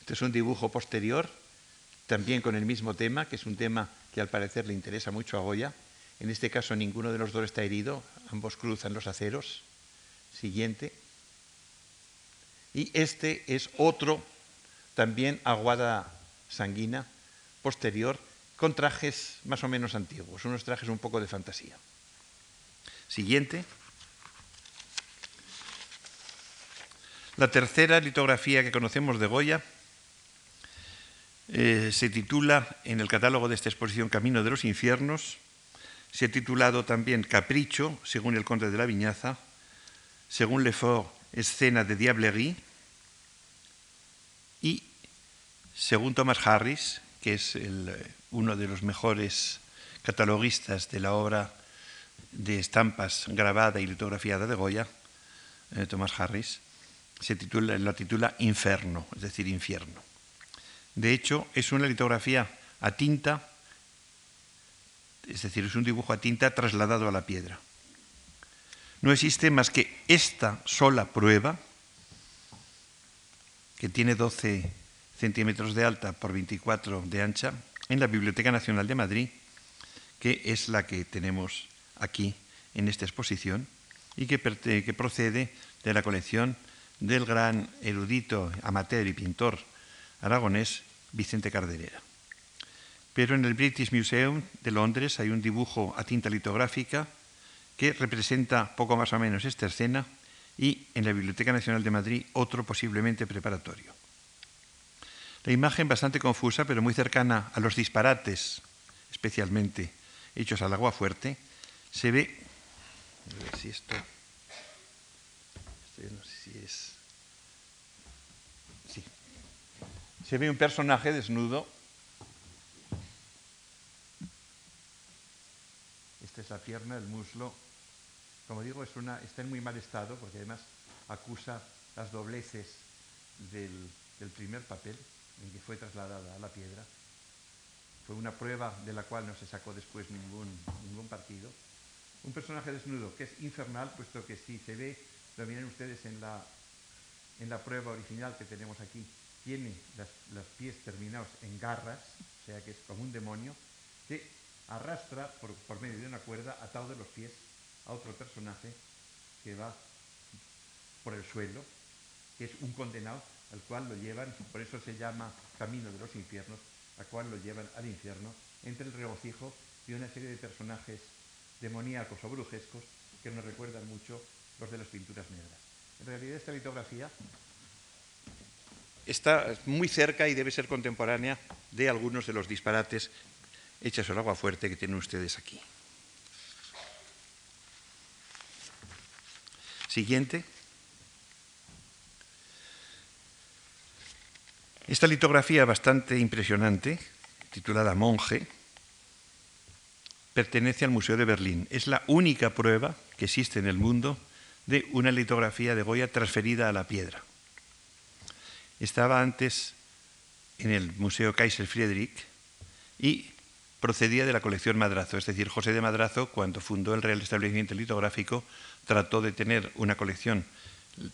Este es un dibujo posterior, también con el mismo tema, que es un tema que al parecer le interesa mucho a Goya. En este caso ninguno de los dos está herido, ambos cruzan los aceros. Siguiente. Y este es otro, también aguada sanguina, posterior, con trajes más o menos antiguos, unos trajes un poco de fantasía. Siguiente. La tercera litografía que conocemos de Goya eh, se titula en el catálogo de esta exposición Camino de los Infiernos, se ha titulado también Capricho, según el conde de la Viñaza, según Lefort, Escena de Diablerie, y según Thomas Harris, que es uno de los mejores cataloguistas de la obra de estampas grabada y litografiada de Goya, eh, Thomas Harris, se titula, la titula Inferno, es decir, infierno. De hecho, es una litografía a tinta es decir, es un dibujo a tinta trasladado a la piedra. No existe más que esta sola prueba, que tiene 12 centímetros de alta por 24 de ancha, en la Biblioteca Nacional de Madrid, que es la que tenemos aquí en esta exposición y que, que procede de la colección del gran erudito, amateur y pintor aragonés Vicente Carderera. Pero en el British Museum de Londres hay un dibujo a tinta litográfica que representa poco más o menos esta escena y en la Biblioteca Nacional de Madrid otro posiblemente preparatorio. La imagen bastante confusa, pero muy cercana a los disparates, especialmente hechos al agua fuerte, se ve. A ver si esto. no sé si es. Sí. Se ve un personaje desnudo Esta es la pierna, el muslo. Como digo, es una, está en muy mal estado porque además acusa las dobleces del, primer papel en que fue trasladada a la piedra. Fue una prueba de la cual no se sacó después ningún, partido. Un personaje desnudo que es infernal, puesto que si se ve, lo miren ustedes en la, en la prueba original que tenemos aquí, tiene los pies terminados en garras, o sea que es como un demonio, que arrastra por, medio de una cuerda atado de los pies a otro personaje que va por el suelo que es un condenado al cual lo llevan, por eso se llama Camino de los Infiernos, al cual lo llevan al infierno, entre el regocijo de una serie de personajes demoníacos o brujescos que nos recuerdan mucho los de las pinturas negras. En realidad esta litografía está muy cerca y debe ser contemporánea de algunos de los disparates hechos al agua fuerte que tienen ustedes aquí. Siguiente. Esta litografía bastante impresionante, titulada Monje, pertenece al Museo de Berlín. Es la única prueba que existe en el mundo de una litografía de Goya transferida a la piedra. Estaba antes en el Museo Kaiser Friedrich y procedía de la colección Madrazo, es decir, José de Madrazo, cuando fundó el Real Establecimiento Litográfico, trató de tener una colección,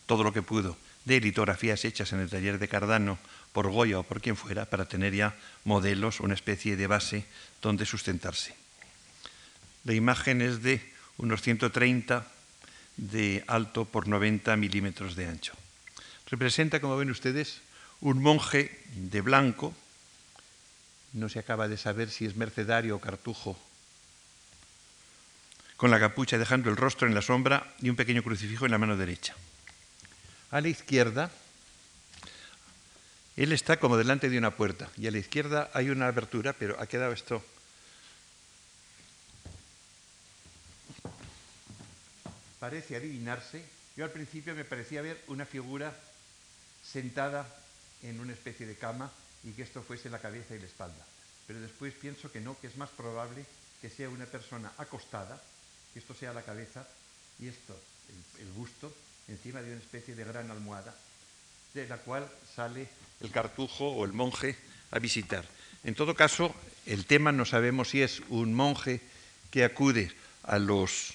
todo lo que pudo, de litografías hechas en el taller de Cardano por Goya o por quien fuera, para tener ya modelos, una especie de base donde sustentarse. La imagen es de unos 130 de alto por 90 milímetros de ancho. Representa, como ven ustedes, un monje de blanco, no se acaba de saber si es mercedario o cartujo, con la capucha dejando el rostro en la sombra y un pequeño crucifijo en la mano derecha. A la izquierda, él está como delante de una puerta y a la izquierda hay una abertura, pero ha quedado esto. Parece adivinarse. Yo al principio me parecía ver una figura sentada en una especie de cama y que esto fuese la cabeza y la espalda. Pero después pienso que no, que es más probable que sea una persona acostada, que esto sea la cabeza y esto, el, busto, encima de una especie de gran almohada, de la cual sale el cartujo o el monje a visitar. En todo caso, el tema no sabemos si es un monje que acude a los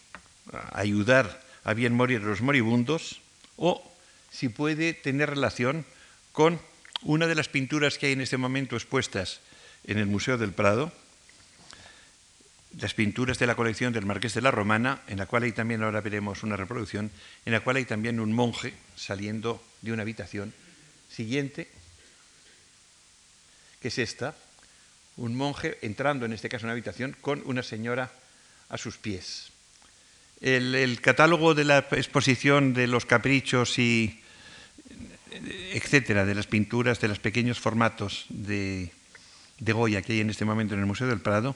a ayudar a bien morir los moribundos o si puede tener relación con una de las pinturas que hay en este momento expuestas en el Museo del Prado, las pinturas de la colección del Marqués de la Romana, en la cual hay también, ahora veremos una reproducción, en la cual hay también un monje saliendo de una habitación. Siguiente, que es esta, un monje entrando en este caso en una habitación con una señora a sus pies. El, el catálogo de la exposición de los caprichos y etcétera, de las pinturas, de los pequeños formatos de, Goya que hay en este momento en el Museo del Prado,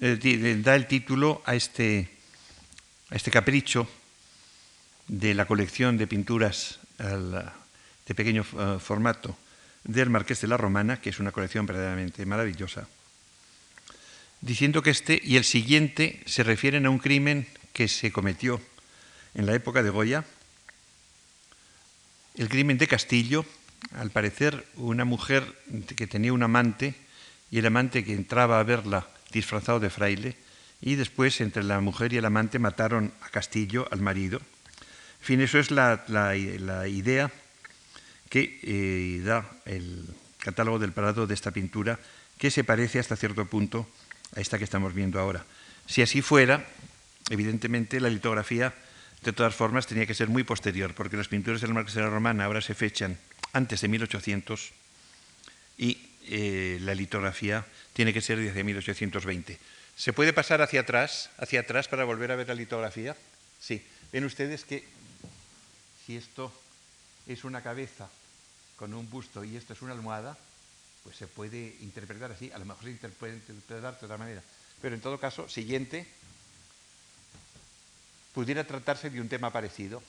eh, da el título a este, a este capricho de la colección de pinturas de pequeño eh, formato del Marqués de la Romana, que es una colección verdaderamente maravillosa, diciendo que este y el siguiente se refieren a un crimen que se cometió en la época de Goya, el crimen de Castillo, al parecer una mujer que tenía un amante y el amante que entraba a verla disfrazado de fraile y después entre la mujer y el amante mataron a Castillo, al marido. En fin, eso es la, idea que eh, da el catálogo del Prado de esta pintura, que se parece hasta cierto punto a esta que estamos viendo ahora. Si así fuera, evidentemente la litografía de todas formas, tenía que ser muy posterior, porque las pinturas de la Romana ahora se fechan antes de 1800 y eh, la litografía tiene que ser desde 1820. ¿Se puede pasar hacia atrás, hacia atrás para volver a ver la litografía? Sí. Ven ustedes que si esto es una cabeza con un busto y esto es una almohada, pues se puede interpretar así, a lo mejor se puede interpretar de otra manera. Pero en todo caso, siguiente pudiera tratarse de un tema parecido.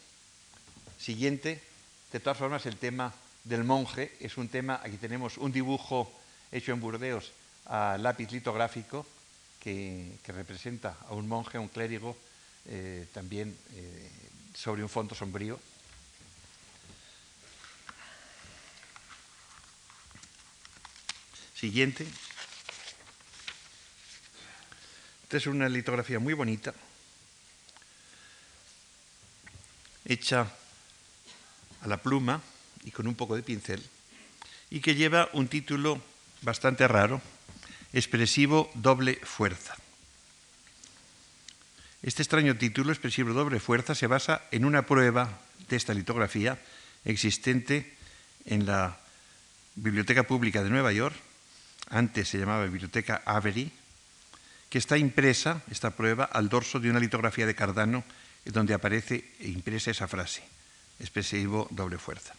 Siguiente, de todas formas, el tema del monje es un tema, aquí tenemos un dibujo hecho en Burdeos a lápiz litográfico que, representa a un monje, a un clérigo, eh, también eh, sobre un fondo sombrío. Siguiente. Esta es una litografía muy bonita hecha a la pluma y con un poco de pincel, y que lleva un título bastante raro, Expresivo Doble Fuerza. Este extraño título, Expresivo Doble Fuerza, se basa en una prueba de esta litografía existente en la Biblioteca Pública de Nueva York, antes se llamaba Biblioteca Avery, que está impresa, esta prueba, al dorso de una litografía de Cardano, donde aparece impresa esa frase, expresivo doble fuerza.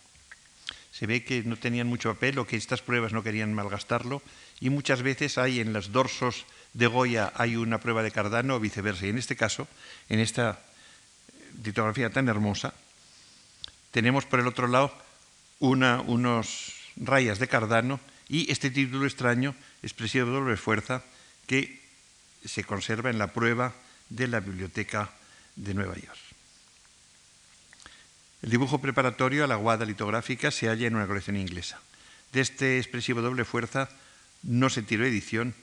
Se ve que no tenían mucho papel o que estas pruebas no querían malgastarlo y muchas veces hay en los dorsos de Goya hay una prueba de Cardano o viceversa. Y en este caso, en esta litografía tan hermosa, tenemos por el otro lado unos rayas de Cardano y este título extraño, expresivo doble fuerza, que se conserva en la prueba de la Biblioteca de Nueva York. El dibujo preparatorio a la guada litográfica se halla en una colección inglesa. De este expresivo doble fuerza no se tiró edición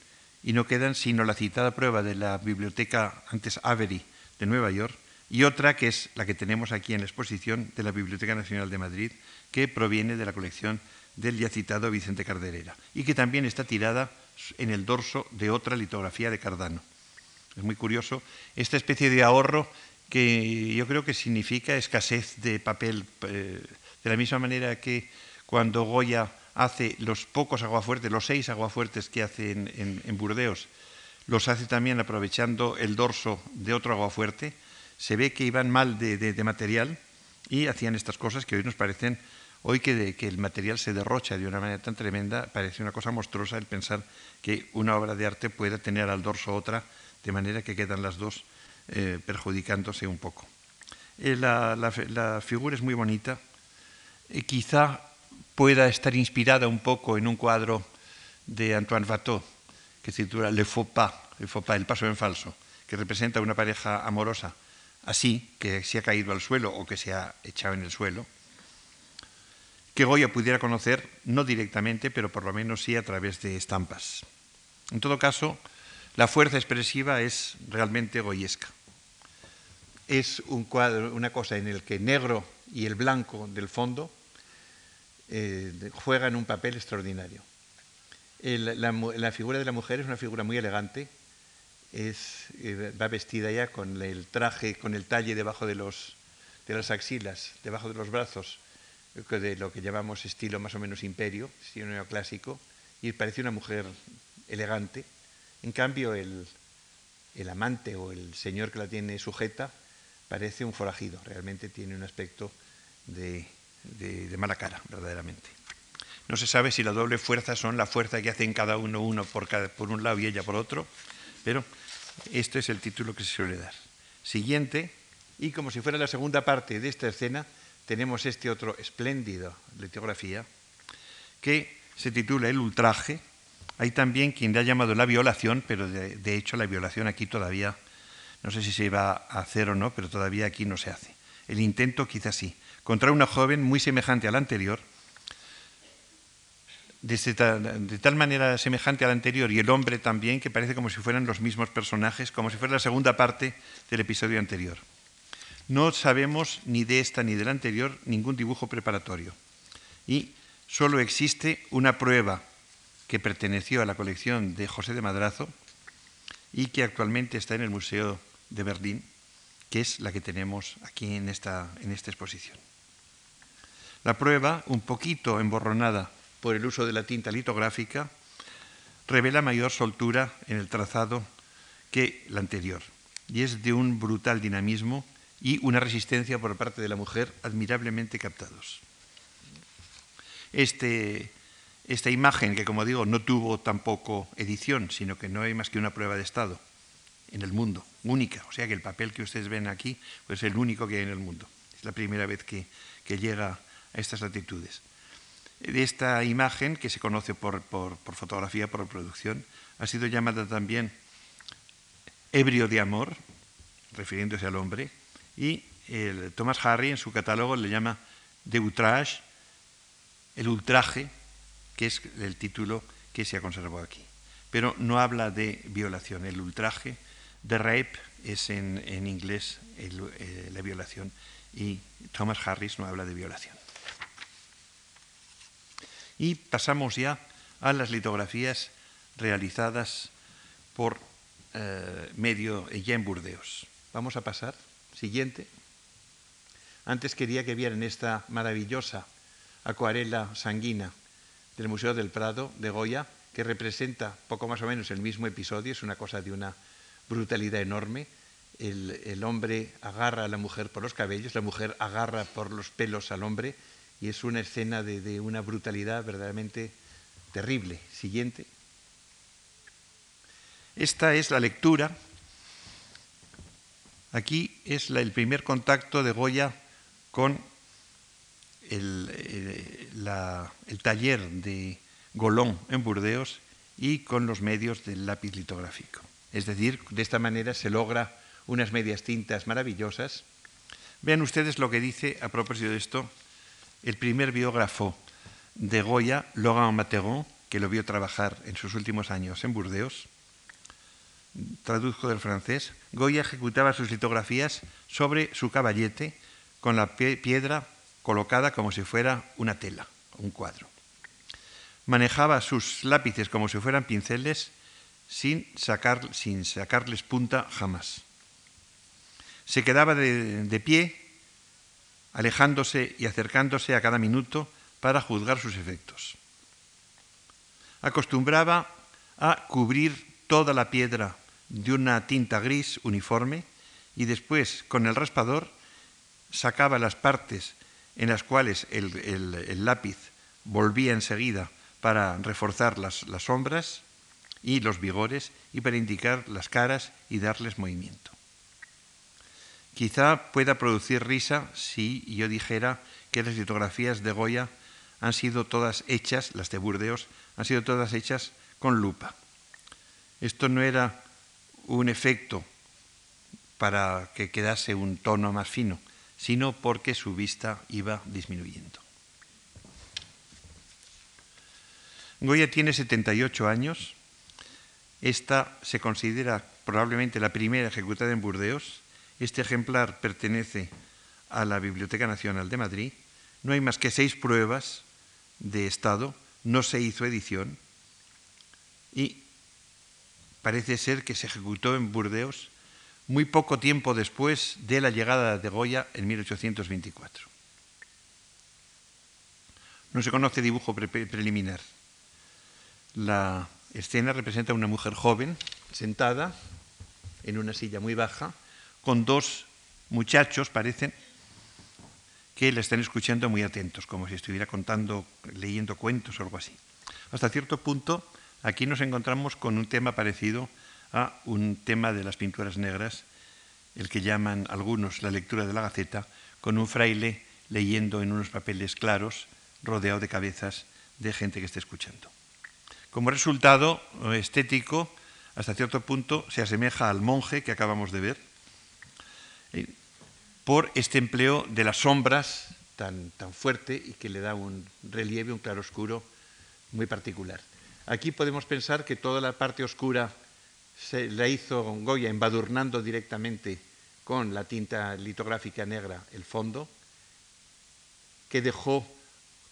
y no quedan sino la citada prueba de la biblioteca antes Avery de Nueva York y otra que es la que tenemos aquí en la exposición de la Biblioteca Nacional de Madrid, que proviene de la colección del ya citado Vicente Carderera y que también está tirada en el dorso de otra litografía de Cardano. Es muy curioso. Esta especie de ahorro que yo creo que significa escasez de papel, eh, de la misma manera que cuando Goya hace los pocos aguafuertes, los seis aguafuertes que hace en, Burdeos, los hace también aprovechando el dorso de otro aguafuerte, se ve que iban mal de, material y hacían estas cosas que hoy nos parecen, hoy que, que, el material se derrocha de una manera tan tremenda, parece una cosa monstruosa el pensar que una obra de arte pueda tener al dorso otra, de manera que quedan las dos eh, perjudicándose un poco. Eh, la, figura es muy bonita, y quizá pueda estar inspirada un poco en un cuadro de Antoine Watteau que titula Le faux pas, le faux pas, el paso en falso, que representa una pareja amorosa así, que se ha caído al suelo o que se ha echado en el suelo, que Goya pudiera conocer, no directamente, pero por lo menos sí a través de estampas. En todo caso, la fuerza expresiva es realmente goyesca. Es un cuadro, una cosa en el que negro y el blanco del fondo eh, juegan un papel extraordinario. la, figura de la mujer es una figura muy elegante, eh, va vestida ya con el traje, con el talle debajo de, los, de las axilas, debajo de los brazos, de lo que llamamos estilo más o menos imperio, estilo neoclásico, y parece una mujer elegante. En cambio, el, el amante o el señor que la tiene sujeta parece un forajido, realmente tiene un aspecto de de, mala cara, verdaderamente. No se sabe si la doble fuerza son la fuerza que hacen cada uno uno por, por un lado y ella por otro, pero este es el título que se suele dar. Siguiente, y como si fuera la segunda parte de esta escena, tenemos este otro espléndido litografía que se titula El ultraje. Hay también quien le ha llamado la violación, pero de, hecho la violación aquí todavía, no sé si se iba a hacer o no, pero todavía aquí no se hace. El intento quizás sí contra una joven muy semejante a la anterior, de, tal manera semejante a la anterior y el hombre también, que parece como si fueran los mismos personajes, como si fuera la segunda parte del episodio anterior. No sabemos ni de esta ni de la anterior ningún dibujo preparatorio. Y solo existe una prueba que perteneció a la colección de José de Madrazo y que actualmente está en el Museo de Berlín, que es la que tenemos aquí en esta, en esta exposición. La prueba, un poquito emborronada por el uso de la tinta litográfica, revela mayor soltura en el trazado que la anterior y es de un brutal dinamismo y una resistencia por parte de la mujer admirablemente captados. Este, esta imagen, que como digo no tuvo tampoco edición, sino que no hay más que una prueba de estado en el mundo, única, o sea que el papel que ustedes ven aquí pues es el único que hay en el mundo. Es la primera vez que, que llega a estas latitudes. De esta imagen, que se conoce por, fotografía, por reproducción, ha sido llamada también ebrio de amor, refiriéndose al hombre, y el Thomas Harry en su catálogo le llama de outrage, el ultraje, que es el título que se ha conservado aquí. Pero no habla de violación, el ultraje, de rape es en, inglés eh, la violación y Thomas Harris no habla de violación. Y pasamos ya a las litografías realizadas por eh, medio ya en Burdeos. Vamos a pasar. Siguiente. antes quería que vieran esta maravillosa acuarela sanguina del Museo del Prado de Goya, que representa poco más o menos el mismo episodio, es una cosa de una brutalidad enorme. El, hombre agarra a la mujer por los cabellos, la mujer agarra por los pelos al hombre, y es una escena de, de una brutalidad verdaderamente terrible. Siguiente. Esta es la lectura. Aquí es el primer contacto de Goya con el, el, taller de Golón en Burdeos y con los medios del lápiz litográfico. Es decir, de esta manera se logra unas medias tintas maravillosas. Vean ustedes lo que dice a propósito de esto el primer biógrafo de Goya, Laurent Materon, que lo vio trabajar en sus últimos años en Burdeos traduzco del francés, Goya ejecutaba sus litografías sobre su caballete con la piedra colocada como si fuera una tela, un cuadro. Manejaba sus lápices como si fueran pinceles sin, sacar, sin sacarles punta jamás. Se quedaba de, de pie, alejándose y acercándose a cada minuto para juzgar sus efectos. Acostumbraba a cubrir toda la piedra de una tinta gris uniforme y después con el raspador sacaba las partes en las cuales el, lápiz volvía enseguida para reforzar las, las sombras y los vigores y para indicar las caras y darles movimiento. Quizá pueda producir risa si yo dijera que las litografías de Goya han sido todas hechas, las de Burdeos, han sido todas hechas con lupa. Esto no era un efecto para que quedase un tono más fino, sino porque su vista iba disminuyendo. Goya tiene 78 años. Esta se considera probablemente la primera ejecutada en Burdeos. Este ejemplar pertenece a la Biblioteca Nacional de Madrid. No hay más que seis pruebas de estado, no se hizo edición y parece ser que se ejecutó en Burdeos muy poco tiempo después de la llegada de Goya en 1824. No se conoce dibujo preliminar. La escena representa a una mujer joven sentada en una silla muy baja con dos muchachos, parecen, que le están escuchando muy atentos, como si estuviera contando, leyendo cuentos o algo así. Hasta cierto punto Aquí nos encontramos con un tema parecido a un tema de las pinturas negras, el que llaman algunos la lectura de la Gaceta, con un fraile leyendo en unos papeles claros, rodeado de cabezas de gente que esté escuchando. Como resultado estético, hasta cierto punto se asemeja al monje que acabamos de ver, eh, por este empleo de las sombras tan, tan fuerte y que le da un relieve, un claroscuro muy particular. Aquí podemos pensar que toda la parte oscura se la hizo Goya embadurnando directamente con la tinta litográfica negra el fondo, que dejó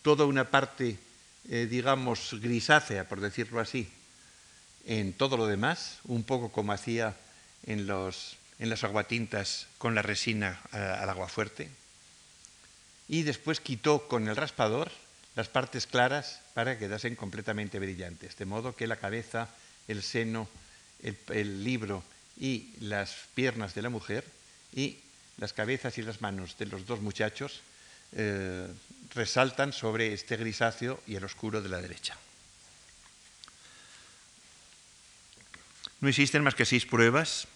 toda una parte, eh, digamos, grisácea, por decirlo así, en todo lo demás, un poco como hacía en, los, en las aguatintas con la resina al agua fuerte, y después quitó con el raspador las partes claras para que quedasen completamente brillantes, de modo que la cabeza, el seno, el, libro y las piernas de la mujer y las cabezas y las manos de los dos muchachos eh, resaltan sobre este grisáceo y el oscuro de la derecha. No existen más que seis pruebas,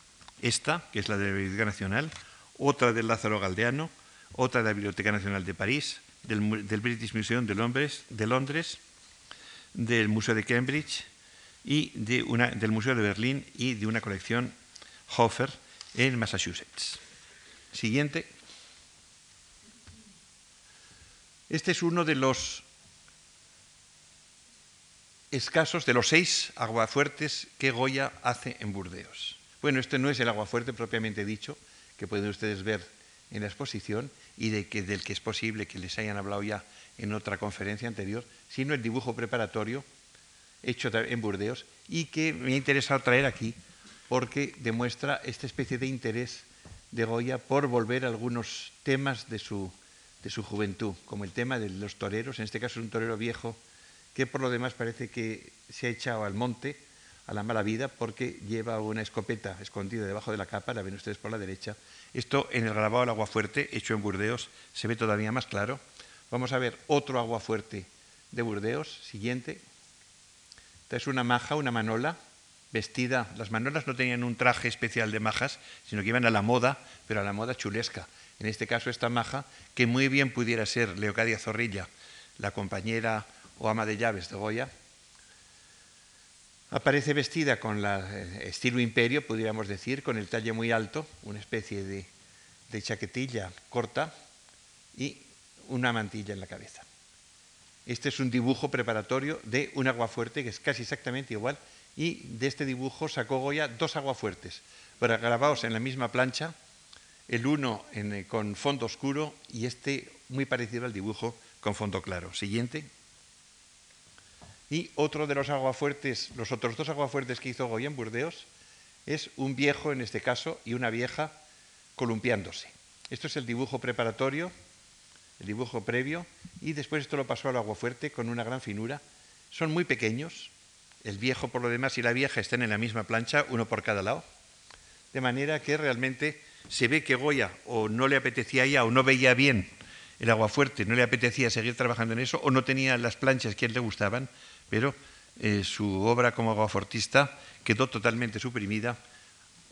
esta, que es la de la Biblioteca Nacional, otra del Lázaro Galdeano, otra de la Biblioteca Nacional de París, del, British Museum de Londres, de Londres, del Museo de Cambridge y de una, del Museo de Berlín y de una colección Hofer en Massachusetts. Siguiente. Este es uno de los escasos, de los seis aguafuertes que Goya hace en Burdeos. Bueno, este no es el aguafuerte propiamente dicho, que pueden ustedes ver en la exposición, y de que, del que es posible que les hayan hablado ya en otra conferencia anterior, sino el dibujo preparatorio hecho en Burdeos y que me ha interesado traer aquí porque demuestra esta especie de interés de Goya por volver a algunos temas de su, de su juventud, como el tema de los toreros, en este caso es un torero viejo que por lo demás parece que se ha echado al monte, a la mala vida, porque lleva una escopeta escondida debajo de la capa, la ven ustedes por la derecha. Esto en el grabado del aguafuerte, hecho en Burdeos, se ve todavía más claro. Vamos a ver otro aguafuerte de Burdeos, siguiente. Esta es una maja, una manola, vestida. Las manolas no tenían un traje especial de majas, sino que iban a la moda, pero a la moda chulesca. En este caso, esta maja, que muy bien pudiera ser Leocadia Zorrilla, la compañera o ama de llaves de Goya, aparece vestida con el eh, estilo imperio, podríamos decir, con el talle muy alto, una especie de chaquetilla corta y una mantilla en la cabeza. Este es un dibujo preparatorio de un aguafuerte que es casi exactamente igual y de este dibujo sacó Goya dos aguafuertes, grabados en la misma plancha, el uno eh, con fondo oscuro y este muy parecido al dibujo con fondo claro. Siguiente. Y otro de los aguafuertes, los otros dos aguafuertes que hizo Goya en Burdeos, es un viejo en este caso y una vieja columpiándose. Esto es el dibujo preparatorio el dibujo previo, y después esto lo pasó al aguafuerte con una gran finura. Son muy pequeños, el viejo por lo demás y la vieja están en la misma plancha, uno por cada lado, de manera que realmente se ve que Goya o no le apetecía ya o no veía bien el aguafuerte, no le apetecía seguir trabajando en eso o no tenía las planchas que a él le gustaban, pero eh, su obra como aguafortista quedó totalmente suprimida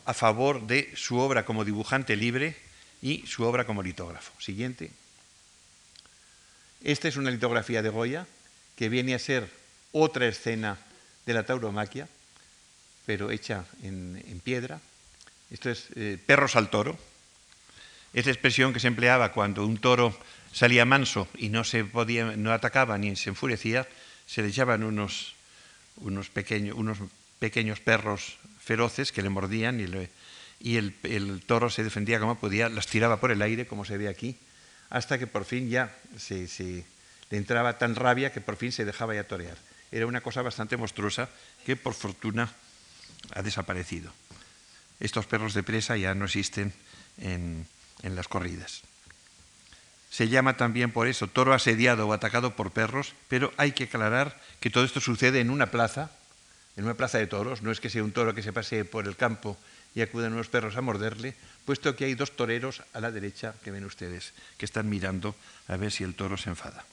a favor de su obra como dibujante libre y su obra como litógrafo. Siguiente. Esta es una litografía de Goya que viene a ser otra escena de la tauromaquia, pero hecha en, piedra. Esto es eh, perros al toro. Es la expresión que se empleaba cuando un toro salía manso y no, se atacaba ni se enfurecía, se le echaban unos, pequeños perros feroces que le mordían y, el, toro se defendía como podía, las tiraba por el aire, como se ve aquí, hasta que por fin ya se, le entraba tan rabia que por fin se dejaba ya torear. Era una cosa bastante monstruosa que por fortuna ha desaparecido. Estos perros de presa ya no existen en, en las corridas. Se llama también por eso toro asediado o atacado por perros, pero hay que aclarar que todo esto sucede en una plaza, en una plaza de toros, no es que sea un toro que se pase por el campo y acuden unos perros a morderle, puesto que hay dos toreros a la derecha que ven ustedes, que están mirando a ver si el toro se enfada.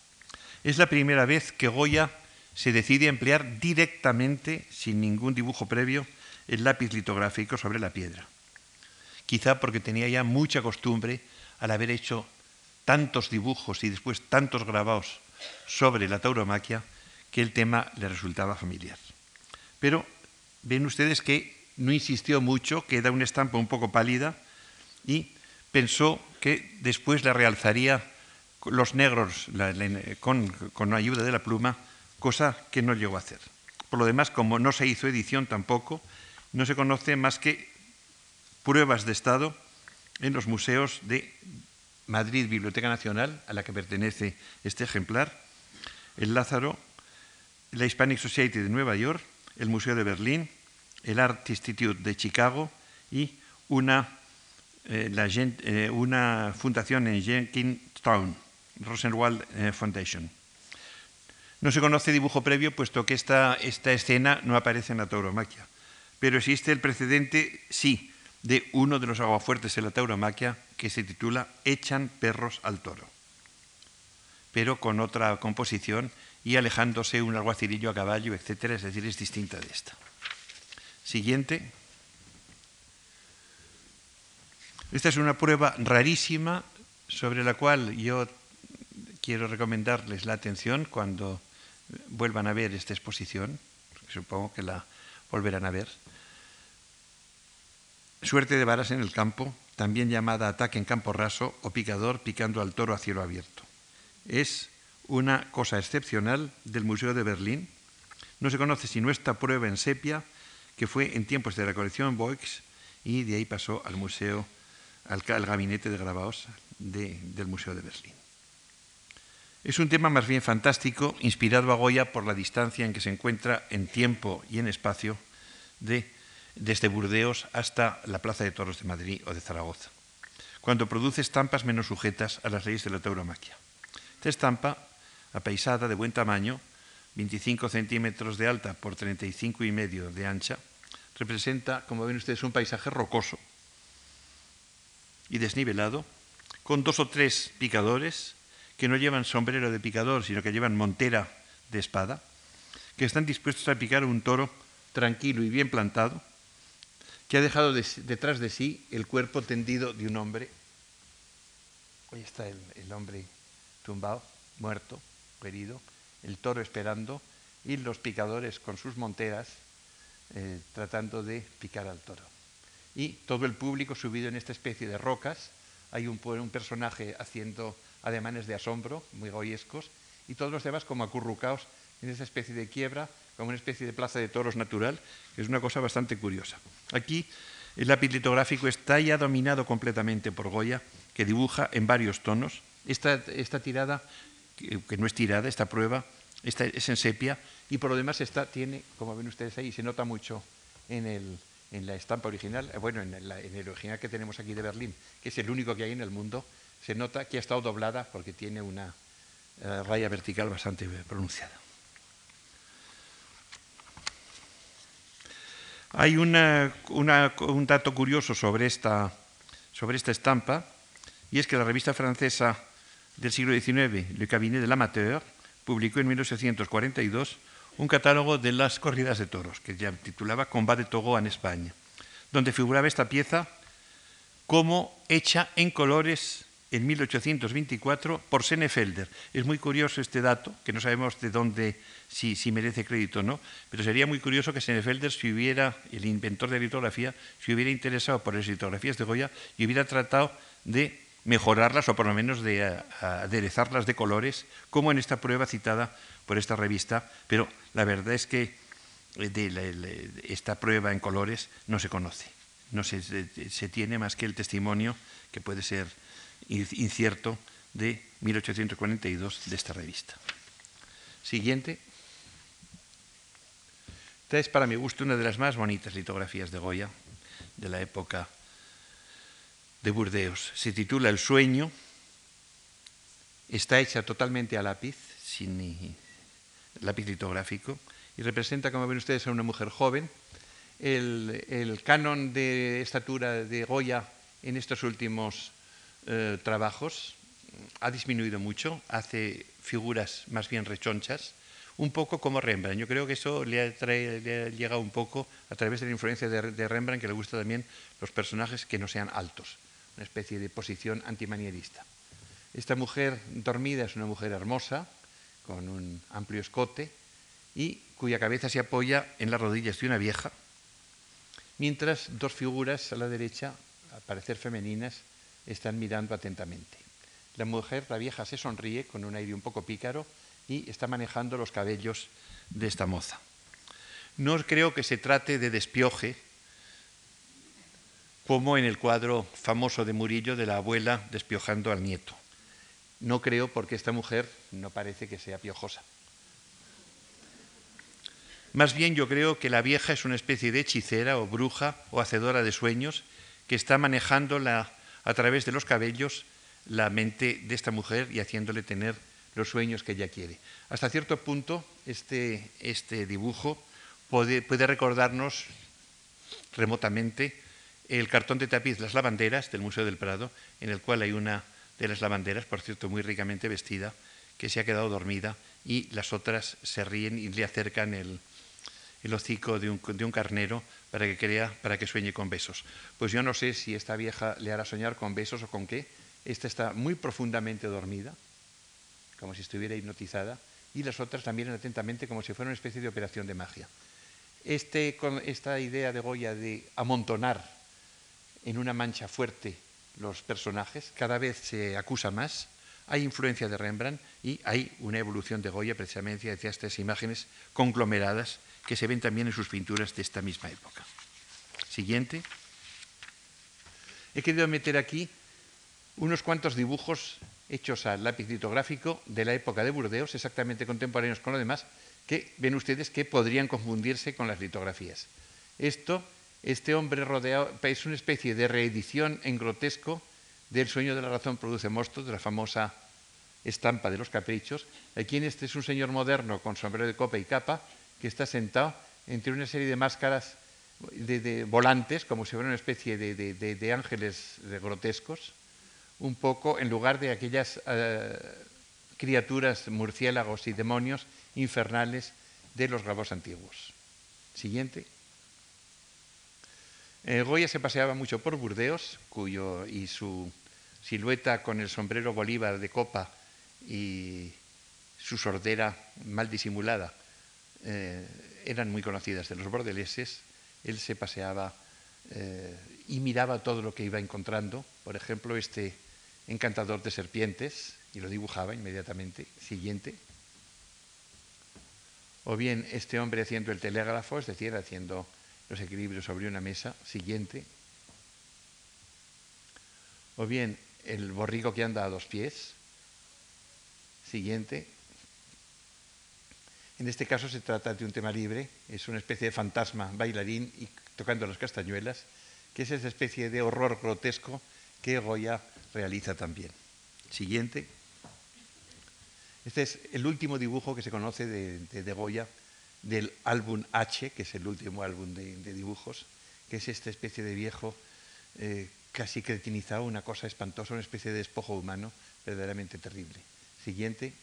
Es la primera vez que Goya se decide a emplear directamente, sin ningún dibujo previo, el lápiz litográfico sobre la piedra. Quizá porque tenía ya mucha costumbre al haber hecho tantos dibujos y después tantos grabados sobre la tauromaquia que el tema le resultaba familiar. Pero ven ustedes que no insistió mucho, queda una estampa un poco pálida y pensó que después le realzaría los negros con, con ayuda de la pluma, cosa que no llegó a hacer. Por lo demás, como no se hizo edición tampoco, no se conoce más que pruebas de estado en los museos de Madrid Biblioteca Nacional, a la que pertenece este ejemplar, el Lázaro, la Hispanic Society de Nueva York, el Museo de Berlín, el Art Institute de Chicago y una, eh, eh, una fundación en Jenkintown, Rosenwald eh, Foundation. No se conoce dibujo previo, puesto que esta, esta escena no aparece en la tauromaquia, pero existe el precedente, sí, de uno de los aguafuertes en la tauromaquia que se titula Echan perros al toro, pero con otra composición y alejándose un alguacilillo a caballo, etcétera, es decir, es distinta de esta. Siguiente. Esta es una prueba rarísima sobre la cual yo quiero recomendarles la atención cuando vuelvan a ver esta exposición. Supongo que la volverán a ver. Suerte de varas en el campo, también llamada ataque en campo raso o picador picando al toro a cielo abierto. Es una cosa excepcional del Museo de Berlín. No se conoce sino esta prueba en sepia que fue en tiempos de la colección Boix y de ahí pasó al museo, al, gabinete de grabados del Museo de Berlín. Es un tema más bien fantástico, inspirado a Goya por la distancia en que se encuentra en tiempo y en espacio de, desde Burdeos hasta la Plaza de Toros de Madrid o de Zaragoza. cuando produce estampas menos sujetas a las leyes de la tauromaquia. Esta estampa, apaisada de buen tamaño, 25 centímetros de alta por 35 y medio de ancha, representa, como ven ustedes, un paisaje rocoso y desnivelado, con dos o tres picadores que no llevan sombrero de picador, sino que llevan montera de espada, que están dispuestos a picar un toro tranquilo y bien plantado, que ha dejado detrás de sí el cuerpo tendido de un hombre. Ahí está el, hombre tumbado, muerto, herido, el toro esperando y los picadores con sus monteras eh, tratando de picar al toro. Y todo el público subido en esta especie de rocas. Hay un, un personaje haciendo ademanes de asombro, muy goyescos, y todos los demás como acurrucados en esa especie de quiebra, como una especie de plaza de toros natural, que es una cosa bastante curiosa. Aquí el lápiz litográfico está ya dominado completamente por Goya, que dibuja en varios tonos. Esta, esta tirada, que, no es tirada, esta prueba, esta es en sepia, y por lo demás esta tiene, como ven ustedes ahí, se nota mucho en, el, en la estampa original, eh, bueno, en, en el original que tenemos aquí de Berlín, que es el único que hay en el mundo, se nota que ha estado doblada porque tiene una eh, raya vertical bastante pronunciada. Hay un dato curioso sobre esta, sobre esta estampa, y es que la revista francesa del siglo XIX, Le Cabinet de l'Amateur, publicó en 1842 un catálogo de las corridas de toros, que ya titulaba Combat de Togo en España, donde figuraba esta pieza como hecha en colores en 1824 por Senefelder. Es muy curioso este dato, que no sabemos de dónde, si, merece crédito o no, pero sería muy curioso que Senefelder, si hubiera, el inventor de la litografía, se hubiera interesado por las litografías de Goya y hubiera tratado de mejorarlas o por lo menos de aderezarlas de colores, como en esta prueba citada por esta revista, pero la verdad es que de esta prueba en colores no se conoce, no se tiene más que el testimonio que puede ser incierto de 1842 de esta revista. Siguiente. Esta es para mi gusto una de las más bonitas litografías de Goya de la época de Burdeos. Se titula El sueño. Está hecha totalmente a lápiz, sin lápiz litográfico, y representa, como ven ustedes, a una mujer joven. El, canon de estatura de Goya en estos últimos eh, trabajos ha disminuido mucho, hace figuras más bien rechonchas, un poco como Rembrandt. Yo creo que eso le ha, llegado un poco a través de la influencia de, Rembrandt, que le gusta también los personajes que no sean altos, una especie de posición antimanierista. Esta mujer dormida es una mujer hermosa, con un amplio escote y cuya cabeza se apoya en las rodillas de una vieja, mientras dos figuras a la derecha, al parecer femeninas, están mirando atentamente. La mujer, la vieja, se sonríe con un aire un poco pícaro y está manejando los cabellos de esta moza. No creo que se trate de despioje, como en el cuadro famoso de Murillo de la abuela despiojando al nieto. No creo porque esta mujer no parece que sea piojosa. Más bien yo creo que la vieja es una especie de hechicera o bruja o hacedora de sueños que está manejando a través de los cabellos la mente de esta mujer y haciéndole tener los sueños que ella quiere. Hasta cierto punto, este, este dibujo puede, recordarnos remotamente el cartón de tapiz Las Lavanderas del Museo del Prado, en el cual hay una de las lavanderas, por cierto, muy ricamente vestida, que se ha quedado dormida y las otras se ríen y le acercan el, el hocico de un, carnero para que crea, para que sueñe con besos. Pues yo no sé si esta vieja le hará soñar con besos o con qué. Esta está muy profundamente dormida, como si estuviera hipnotizada, y las otras también atentamente como si fuera una especie de operación de magia. Este, con esta idea de Goya de amontonar en una mancha fuerte los personajes cada vez se acusa más. Hay influencia de Rembrandt y hay una evolución de Goya precisamente hacia estas imágenes conglomeradas que se ven también en sus pinturas de esta misma época. Siguiente. He querido meter aquí unos cuantos dibujos hechos al lápiz litográfico de la época de Burdeos, exactamente contemporáneos con lo demás, que ven ustedes que podrían confundirse con las litografías. Esto, este hombre rodeado, es una especie de reedición en grotesco del sueño de la razón produce monstruos, de la famosa estampa de los caprichos. Aquí en este es un señor moderno con sombrero de copa y capa que está sentado entre una serie de máscaras de, volantes, como si fuera una especie de, ángeles grotescos, un poco en lugar de aquellas eh, criaturas, murciélagos y demonios infernales de los grabos antiguos. Siguiente. Eh, Goya se paseaba mucho por Burdeos, cuyo y su silueta con el sombrero Bolívar de copa y su sordera mal disimulada eh, eran muy conocidas de los bordeleses. Él se paseaba eh, y miraba todo lo que iba encontrando. Por ejemplo, este encantador de serpientes, y lo dibujaba inmediatamente. Siguiente. O bien este hombre haciendo el telégrafo, es decir, haciendo los equilibrios sobre una mesa. Siguiente. O bien el borrico que anda a dos pies. Siguiente. En este caso se trata de un tema libre, es una especie de fantasma bailarín y tocando las castañuelas, que es esa especie de horror grotesco que Goya realiza también. Siguiente. Este es el último dibujo que se conoce de, Goya del álbum H, que es el último álbum de, dibujos, que es esta especie de viejo eh, casi cretinizado, una cosa espantosa, una especie de despojo humano verdaderamente terrible. Siguiente.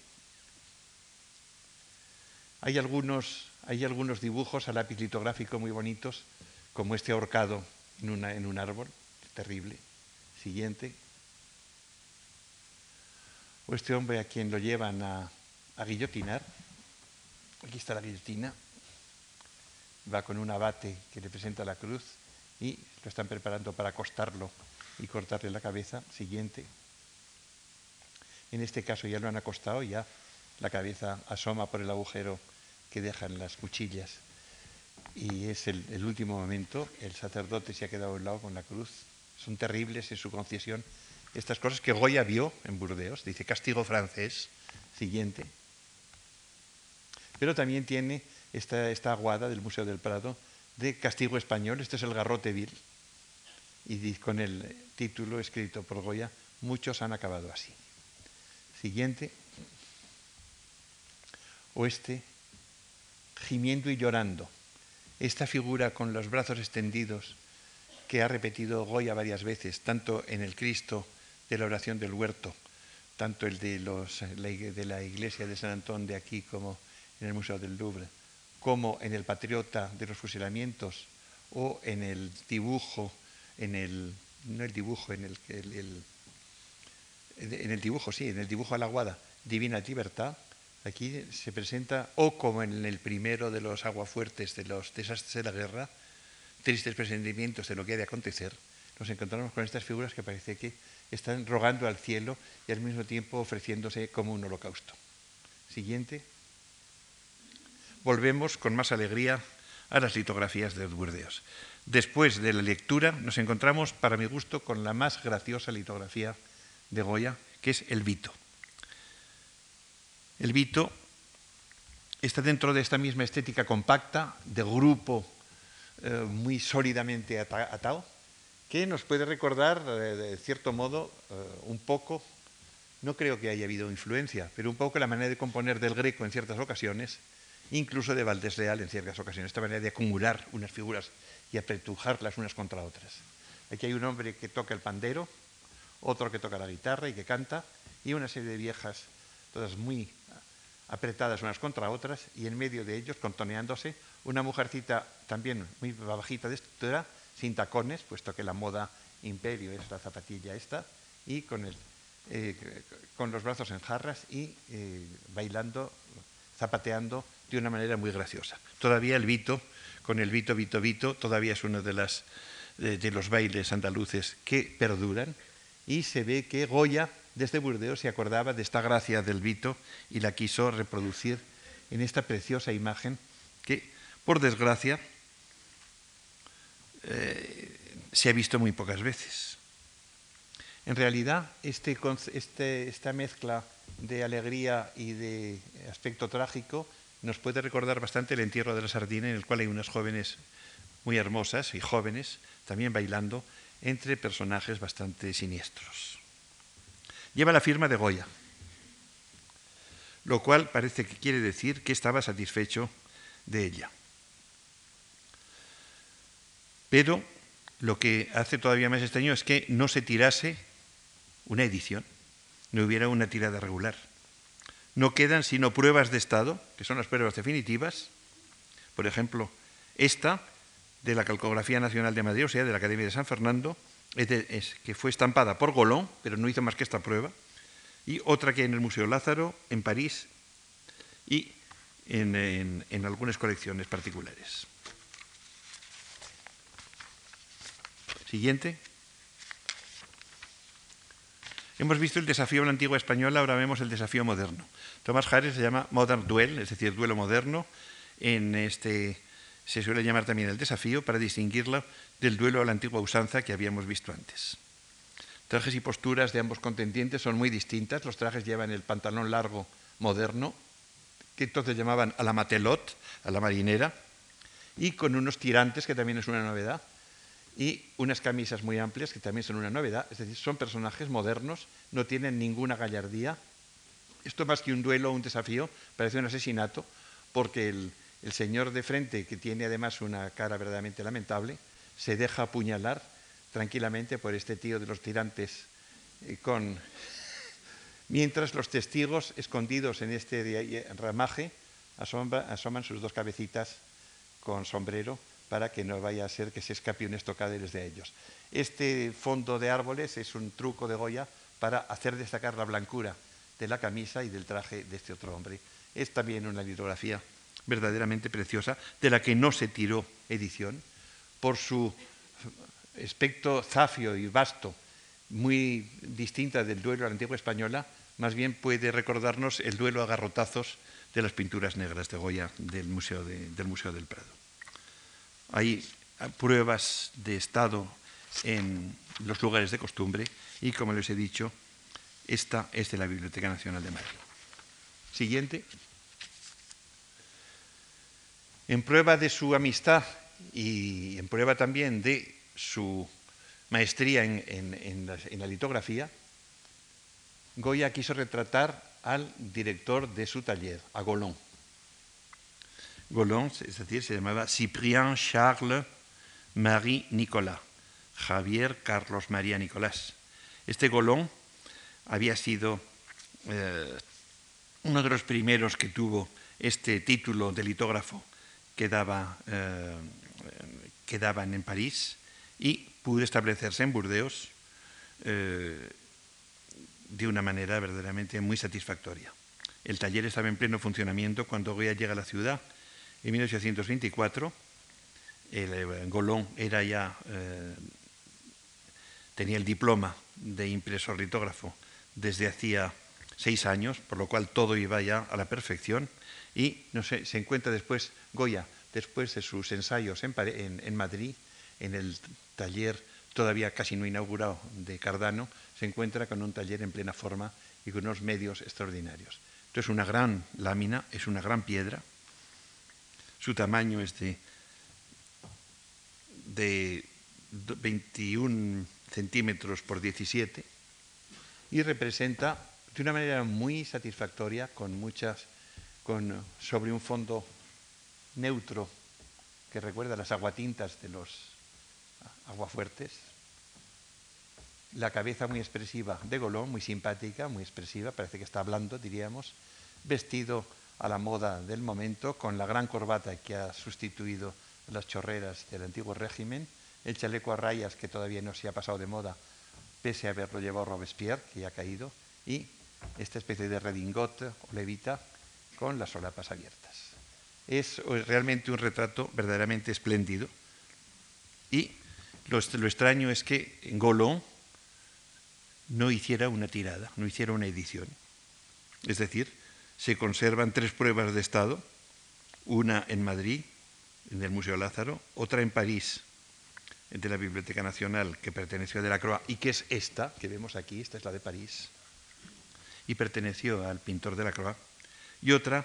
Hay algunos, hay algunos dibujos a lápiz litográfico muy bonitos, como este ahorcado en, en un árbol, terrible. Siguiente o este hombre a quien lo llevan a, guillotinar. Aquí está la guillotina. Va con un abate que le presenta la cruz y lo están preparando para acostarlo y cortarle la cabeza. Siguiente. En este caso ya lo han acostado, ya la cabeza asoma por el agujero que dejan las cuchillas. Y es el, el último momento, el sacerdote se ha quedado a un lado con la cruz. Son terribles en su concesión estas cosas que Goya vio en Burdeos, dice castigo francés, siguiente. Pero también tiene esta, aguada del Museo del Prado de castigo español, este es el garrote vil, y con el título escrito por Goya, muchos han acabado así. Siguiente, o este, gimiendo y llorando. Esta figura con los brazos extendidos que ha repetido Goya varias veces, tanto en el Cristo de la oración del huerto, tanto el de, los, de la iglesia de San Antón de aquí como en el Museo del Louvre, como en el Patriota de los Fusilamientos o en el dibujo, en el, no el dibujo, en el, el, en el dibujo, sí, en el dibujo a la guada, Divina Libertad, aquí se presenta, o como en el primero de los aguafuertes de los desastres de la guerra, tristes presentimientos de lo que ha de acontecer, nos encontramos con estas figuras que parece que están rogando al cielo y al mismo tiempo ofreciéndose como un holocausto. Siguiente. Volvemos con más alegría a las litografías de Burdeos. Después de la lectura nos encontramos, para mi gusto, con la más graciosa litografía de Goya, que es el Vito. El Vito está dentro de esta misma estética compacta, de grupo eh, muy sólidamente atado, que nos puede recordar, eh, de cierto modo, eh, un poco, no creo que haya habido influencia, pero un poco la manera de componer del greco en ciertas ocasiones, incluso de Valdés Leal en ciertas ocasiones, esta manera de acumular unas figuras y apretujarlas unas contra otras. Aquí hay un hombre que toca el pandero, otro que toca la guitarra y que canta, y una serie de viejas, todas muy apretadas unas contra otras, y en medio de ellos, contoneándose, una mujercita también muy bajita de estatura, sin tacones, puesto que la moda imperio es la zapatilla esta, y con, eh, los brazos en jarras y eh, bailando, zapateando de una manera muy graciosa. Todavía el Vito, con el Vito, Vito, Vito, todavía es uno de, las, de, los bailes andaluces que perduran y se ve que Goya desde Burdeos se acordaba de esta gracia del Vito y la quiso reproducir en esta preciosa imagen que, por desgracia, eh, se ha visto muy pocas veces. En realidad, este, este, esta mezcla de alegría y de aspecto trágico nos puede recordar bastante el entierro de la sardina, en el cual hay unas jóvenes muy hermosas y jóvenes también bailando entre personajes bastante siniestros. Lleva la firma de Goya, lo cual parece que quiere decir que estaba satisfecho de ella. Pero lo que hace todavía más extraño es que no se tirase una edición, no hubiera una tirada regular. No quedan sino pruebas de estado, que son las pruebas definitivas, por ejemplo, esta de la Calcografía Nacional de Madrid, o sea, de la Academia de San Fernando, que fue estampada por Golón, pero no hizo más que esta prueba, y otra que hay en el Museo Lázaro, en París, y en, en algunas colecciones particulares. Siguiente. Hemos visto el desafío en la antigua española, ahora vemos el desafío moderno. Tomás Harris se llama Modern Duel, es decir, duelo moderno. En este se suele llamar también el desafío para distinguirlo del duelo a la antigua usanza que habíamos visto antes. Trajes y posturas de ambos contendientes son muy distintas. Los trajes llevan el pantalón largo moderno, que entonces llamaban a la matelot, a la marinera, y con unos tirantes, que también es una novedad, y unas camisas muy amplias, que también son una novedad. Es decir, son personajes modernos, no tienen ninguna gallardía. Esto más que un duelo o un desafío, parece un asesinato, porque el, señor de frente, que tiene además una cara verdaderamente lamentable, se deja apuñalar tranquilamente por este tío de los tirantes eh, con mientras los testigos escondidos en este ramaje asoman sus dos cabecitas con sombrero para que no vaya a ser que se escape un estocado desde ellos. Este fondo de árboles es un truco de Goya para hacer destacar la blancura de la camisa y del traje de este otro hombre. Es también una litografía verdaderamente preciosa, de la que no se tiró edición, por su aspecto zafio y vasto, muy distinta del duelo a la antigua española, más bien puede recordarnos el duelo a garrotazos de las pinturas negras de Goya del Museo, del, Museo del Prado. Hay pruebas de estado en los lugares de costumbre y, como les he dicho, esta es de la Biblioteca Nacional de Madrid. Siguiente. En prueba de su amistad y en prueba también de su maestría en, la, litografía, Goya quiso retratar al director de su taller, a Golon. Golon, es decir, se llamaba Cyprien Charles Marie Nicolas, Javier Carlos María Nicolás. Este Golon había sido eh, uno de los primeros que tuvo este título de litógrafo quedaba, eh, quedaban en París y pudo establecerse en Burdeos eh, de una manera verdaderamente muy satisfactoria. El taller estaba en pleno funcionamiento cuando Goya llega a la ciudad en 1824. El, eh, Golón era ya, tenía el diploma de impresor litógrafo desde hacía seis años, por lo cual todo iba ya a la perfección y no sé, se encuentra después Goya, después de sus ensayos en, Madrid, en el taller todavía casi no inaugurado de Cardano, se encuentra con un taller en plena forma y con unos medios extraordinarios. Esto es una gran lámina, es una gran piedra. Su tamaño es de, de 21 centímetros por 17 y representa de una manera muy satisfactoria, con muchas sobre un fondo neutro que recuerda las aguatintas de los aguafuertes, la cabeza muy expresiva de Golón, muy simpática, muy expresiva, parece que está hablando, diríamos, vestido a la moda del momento, con la gran corbata que ha sustituido las chorreras del antiguo régimen, el chaleco a rayas que todavía no se ha pasado de moda, pese a haberlo llevado Robespierre, que ya ha caído, y esta especie de redingote o levita con las solapas abiertas. Es realmente un retrato verdaderamente espléndido. Y lo, extraño es que Golón no hiciera una tirada, no hiciera una edición. Es decir, se conservan tres pruebas de estado, una en Madrid, en el Museo Lázaro, otra en París, de la Biblioteca Nacional, que perteneció a Delacroix, y que es esta, que vemos aquí, esta es la de París, y perteneció al pintor Delacroix, y otra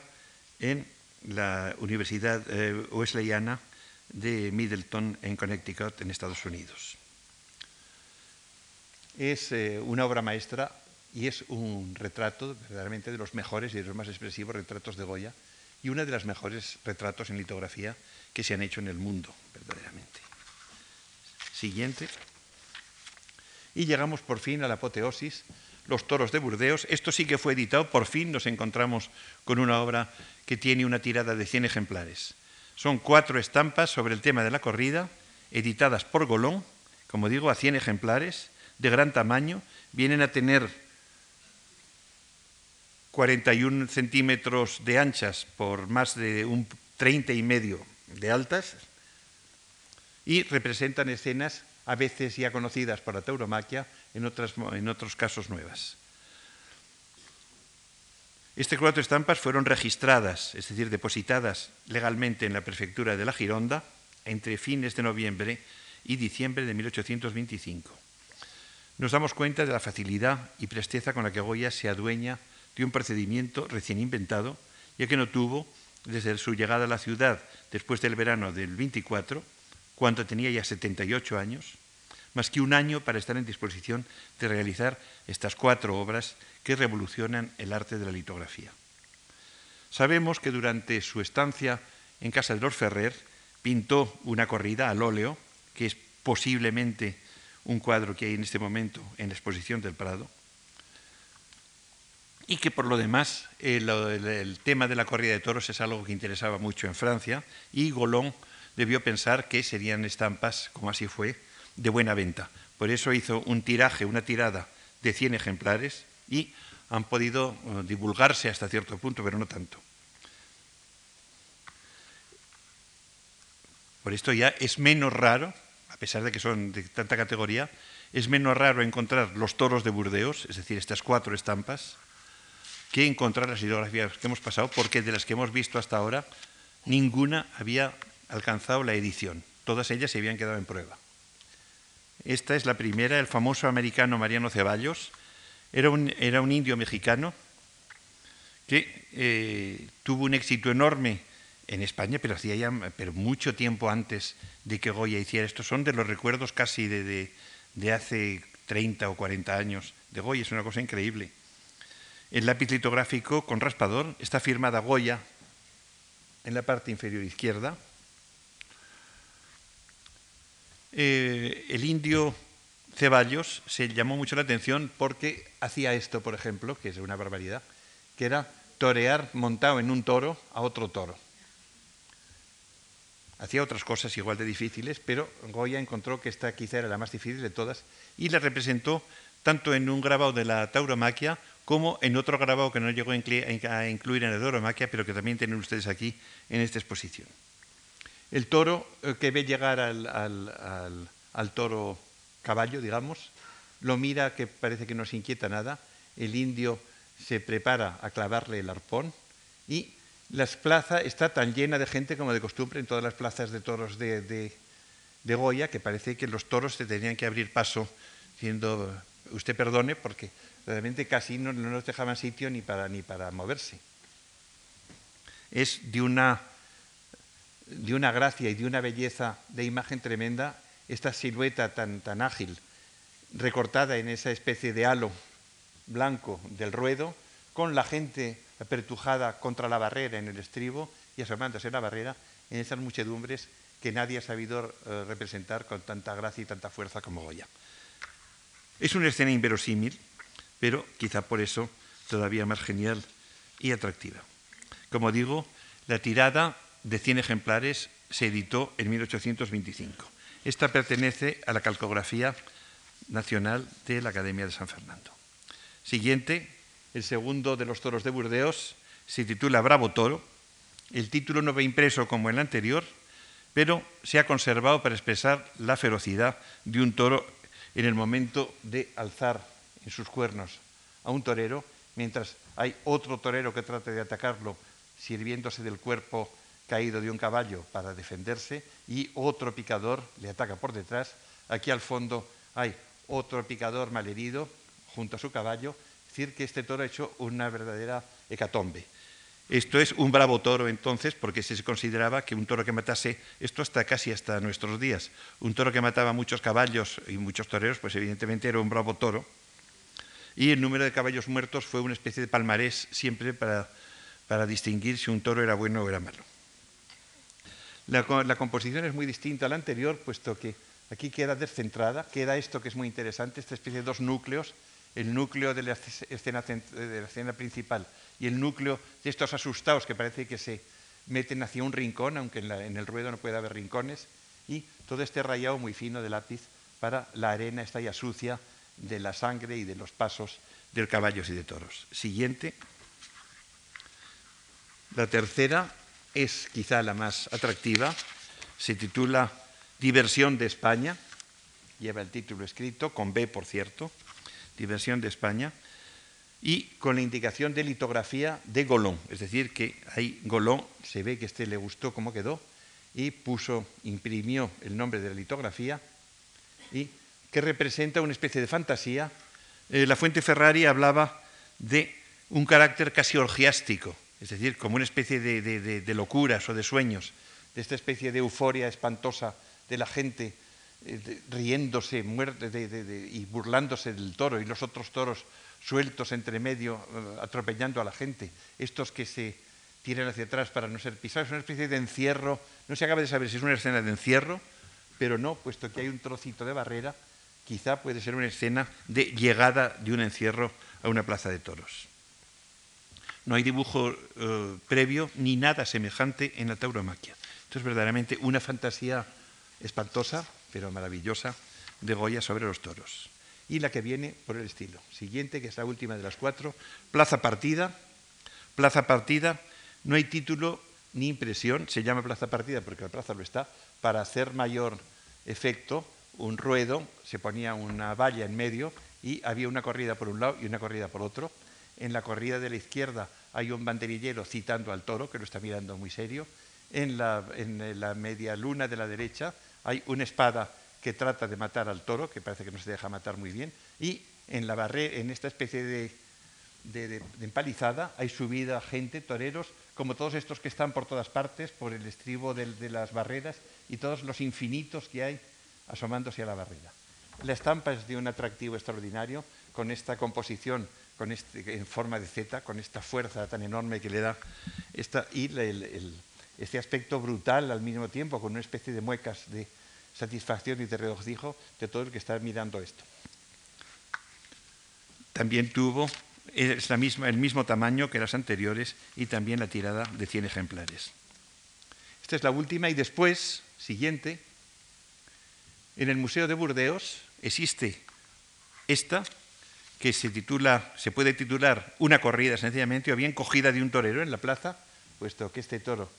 en la Universidad eh, Wesleyana de Middleton, en Connecticut, en Estados Unidos. es eh, una obra maestra y es un retrato verdaderamente de los mejores y de los más expresivos retratos de Goya y una de las mejores retratos en litografía que se han hecho en el mundo, verdaderamente. Siguiente. Y llegamos por fin a la apoteosis, Los toros de Burdeos. Esto sí que fue editado, por fin nos encontramos con una obra que tiene una tirada de 100 ejemplares. Son cuatro estampas sobre el tema de la corrida, editadas por Golón, como digo, a 100 ejemplares, de gran tamaño. Vienen a tener 41 centímetros de anchas por más de un 30 y medio de altas y representan escenas a veces ya conocidas por la tauromaquia, en, en otros casos nuevas. Estas cuatro estampas fueron registradas, es decir, depositadas legalmente en la prefectura de la Gironda entre fines de noviembre y diciembre de 1825. Nos damos cuenta de la facilidad y presteza con la que Goya se adueña de un procedimiento recién inventado, ya que no tuvo, desde su llegada a la ciudad después del verano del 24, cuando tenía ya 78 años, más que un año para estar en disposición de realizar estas cuatro obras que revolucionan el arte de la litografía. Sabemos que durante su estancia en casa de los Ferrer pintó una corrida al óleo, que es posiblemente un cuadro que hay en este momento en la exposición del Prado, y que por lo demás el, el, tema de la corrida de toros es algo que interesaba mucho en Francia y Golón debió pensar que serían estampas, como así fue, de buena venta. Por eso hizo un tiraje, una tirada de 100 ejemplares y han podido eh, divulgarse hasta cierto punto, pero no tanto. Por esto ya es menos raro, a pesar de que son de tanta categoría, es menos raro encontrar los toros de Burdeos, es decir, estas cuatro estampas, que encontrar las hidrografías que hemos pasado, porque de las que hemos visto hasta ahora, ninguna había alcanzado la edición. Todas ellas se habían quedado en prueba. Esta es la primera, el famoso americano Mariano Ceballos. Era un, era un indio mexicano que eh, tuvo un éxito enorme en España, pero hacía ya pero mucho tiempo antes de que Goya hiciera esto. Son de los recuerdos casi de, de, de hace 30 o 40 años de Goya, es una cosa increíble. El lápiz litográfico con raspador está firmada Goya en la parte inferior izquierda Eh, el indio Ceballos se llamó mucho la atención porque hacía esto, por ejemplo, que es una barbaridad, que era torear montado en un toro a otro toro. Hacía otras cosas igual de difíciles, pero Goya encontró que esta quizá era la más difícil de todas y la representó tanto en un grabado de la tauromaquia como en otro grabado que no llegó a incluir en la tauromaquia, pero que también tienen ustedes aquí en esta exposición. El toro eh, que ve llegar al, toro caballo, digamos, lo mira que parece que no se inquieta nada, el indio se prepara a clavarle el arpón y la plaza está tan llena de gente como de costumbre en todas las plazas de toros de, Goya que parece que los toros se tenían que abrir paso diciendo, usted perdone, porque realmente casi no, no nos dejaban sitio ni para, ni para moverse. Es de una de una gracia y de una belleza de imagen tremenda, esta silueta tan, tan ágil, recortada en esa especie de halo blanco del ruedo, con la gente apertujada contra la barrera en el estribo y asomándose en la barrera, en esas muchedumbres que nadie ha sabido eh, representar con tanta gracia y tanta fuerza como Goya. Es una escena inverosímil, pero quizá por eso todavía más genial y atractiva. Como digo, la tirada de 100 ejemplares se editó en 1825. Esta pertenece a la calcografía nacional de la Academia de San Fernando. Siguiente, el segundo de los toros de Burdeos, se titula Bravo Toro. El título no va impreso como el anterior, pero se ha conservado para expresar la ferocidad de un toro en el momento de alzar en sus cuernos a un torero, mientras hay otro torero que trata de atacarlo sirviéndose del cuerpo caído de un caballo para defenderse y otro picador le ataca por detrás. Aquí al fondo hay otro picador malherido junto a su caballo, es decir, que este toro ha hecho una verdadera hecatombe. Esto es un bravo toro entonces, porque se consideraba que un toro que matase, esto hasta casi hasta nuestros días, un toro que mataba muchos caballos y muchos toreros, pues evidentemente era un bravo toro. Y el número de caballos muertos fue una especie de palmarés siempre para, para distinguir si un toro era bueno o era malo. La, composición es muy distinta a la anterior, puesto que aquí queda descentrada, queda esto que es muy interesante, esta especie de dos núcleos, el núcleo de la la escena principal y el núcleo de estos asustados que parece que se meten hacia un rincón, aunque en, el ruedo no puede haber rincones, y todo este rayado muy fino de lápiz para la arena esta ya sucia de la sangre y de los pasos de caballos y de toros. Siguiente. La tercera es quizá la más atractiva, se titula Diversión de España, lleva el título escrito, con B por cierto, Diversión de España, y con la indicación de litografía de Golón. Es decir, que ahí Golón se ve que este le gustó cómo quedó y puso, imprimió el nombre de la litografía y que representa una especie de fantasía. Eh, la fuente Ferrari hablaba de un carácter casi orgiástico, es decir, como una especie de, locuras o de sueños, de esta especie de euforia espantosa de la gente eh, riéndose y burlándose del toro y los otros toros sueltos entre medio, eh, atropellando a la gente, estos que se tiran hacia atrás para no ser pisados, es una especie de encierro, no se acaba de saber si es una escena de encierro, pero no, puesto que hay un trocito de barrera, quizá puede ser una escena de llegada de un encierro a una plaza de toros. No hay dibujo eh, previo ni nada semejante en la tauromaquia. Esto es verdaderamente una fantasía espantosa, pero maravillosa, de Goya sobre los toros y la que viene por el estilo. Siguiente, que es la última de las cuatro, Plaza Partida. Plaza Partida, no hay título ni impresión, se llama Plaza Partida porque la plaza lo está, para hacer mayor efecto, un ruedo, se ponía una valla en medio y había una corrida por un lado y una corrida por otro. En la corrida de la izquierda hay un banderillero citando al toro, que lo está mirando muy serio. En la, en la media luna de la derecha hay una espada que trata de matar al toro, que parece que no se deja matar muy bien, y en, la barre, en esta especie de, empalizada hay subida gente, toreros, como todos estos que están por todas partes, por el estribo de, las barreras y todos los infinitos que hay asomándose a la barrera. La estampa es de un atractivo extraordinario, con esta composición con este, en forma de Z, con esta fuerza tan enorme que le da, esta, y este aspecto brutal al mismo tiempo, con una especie de muecas de, satisfacción y de regocijo de todo el que está mirando esto. También tuvo el mismo tamaño que las anteriores y también la tirada de 100 ejemplares. Esta es la última y después, siguiente, en el Museo de Burdeos existe esta que se puede titular una corrida sencillamente o bien cogida de un torero en la plaza, puesto que este toro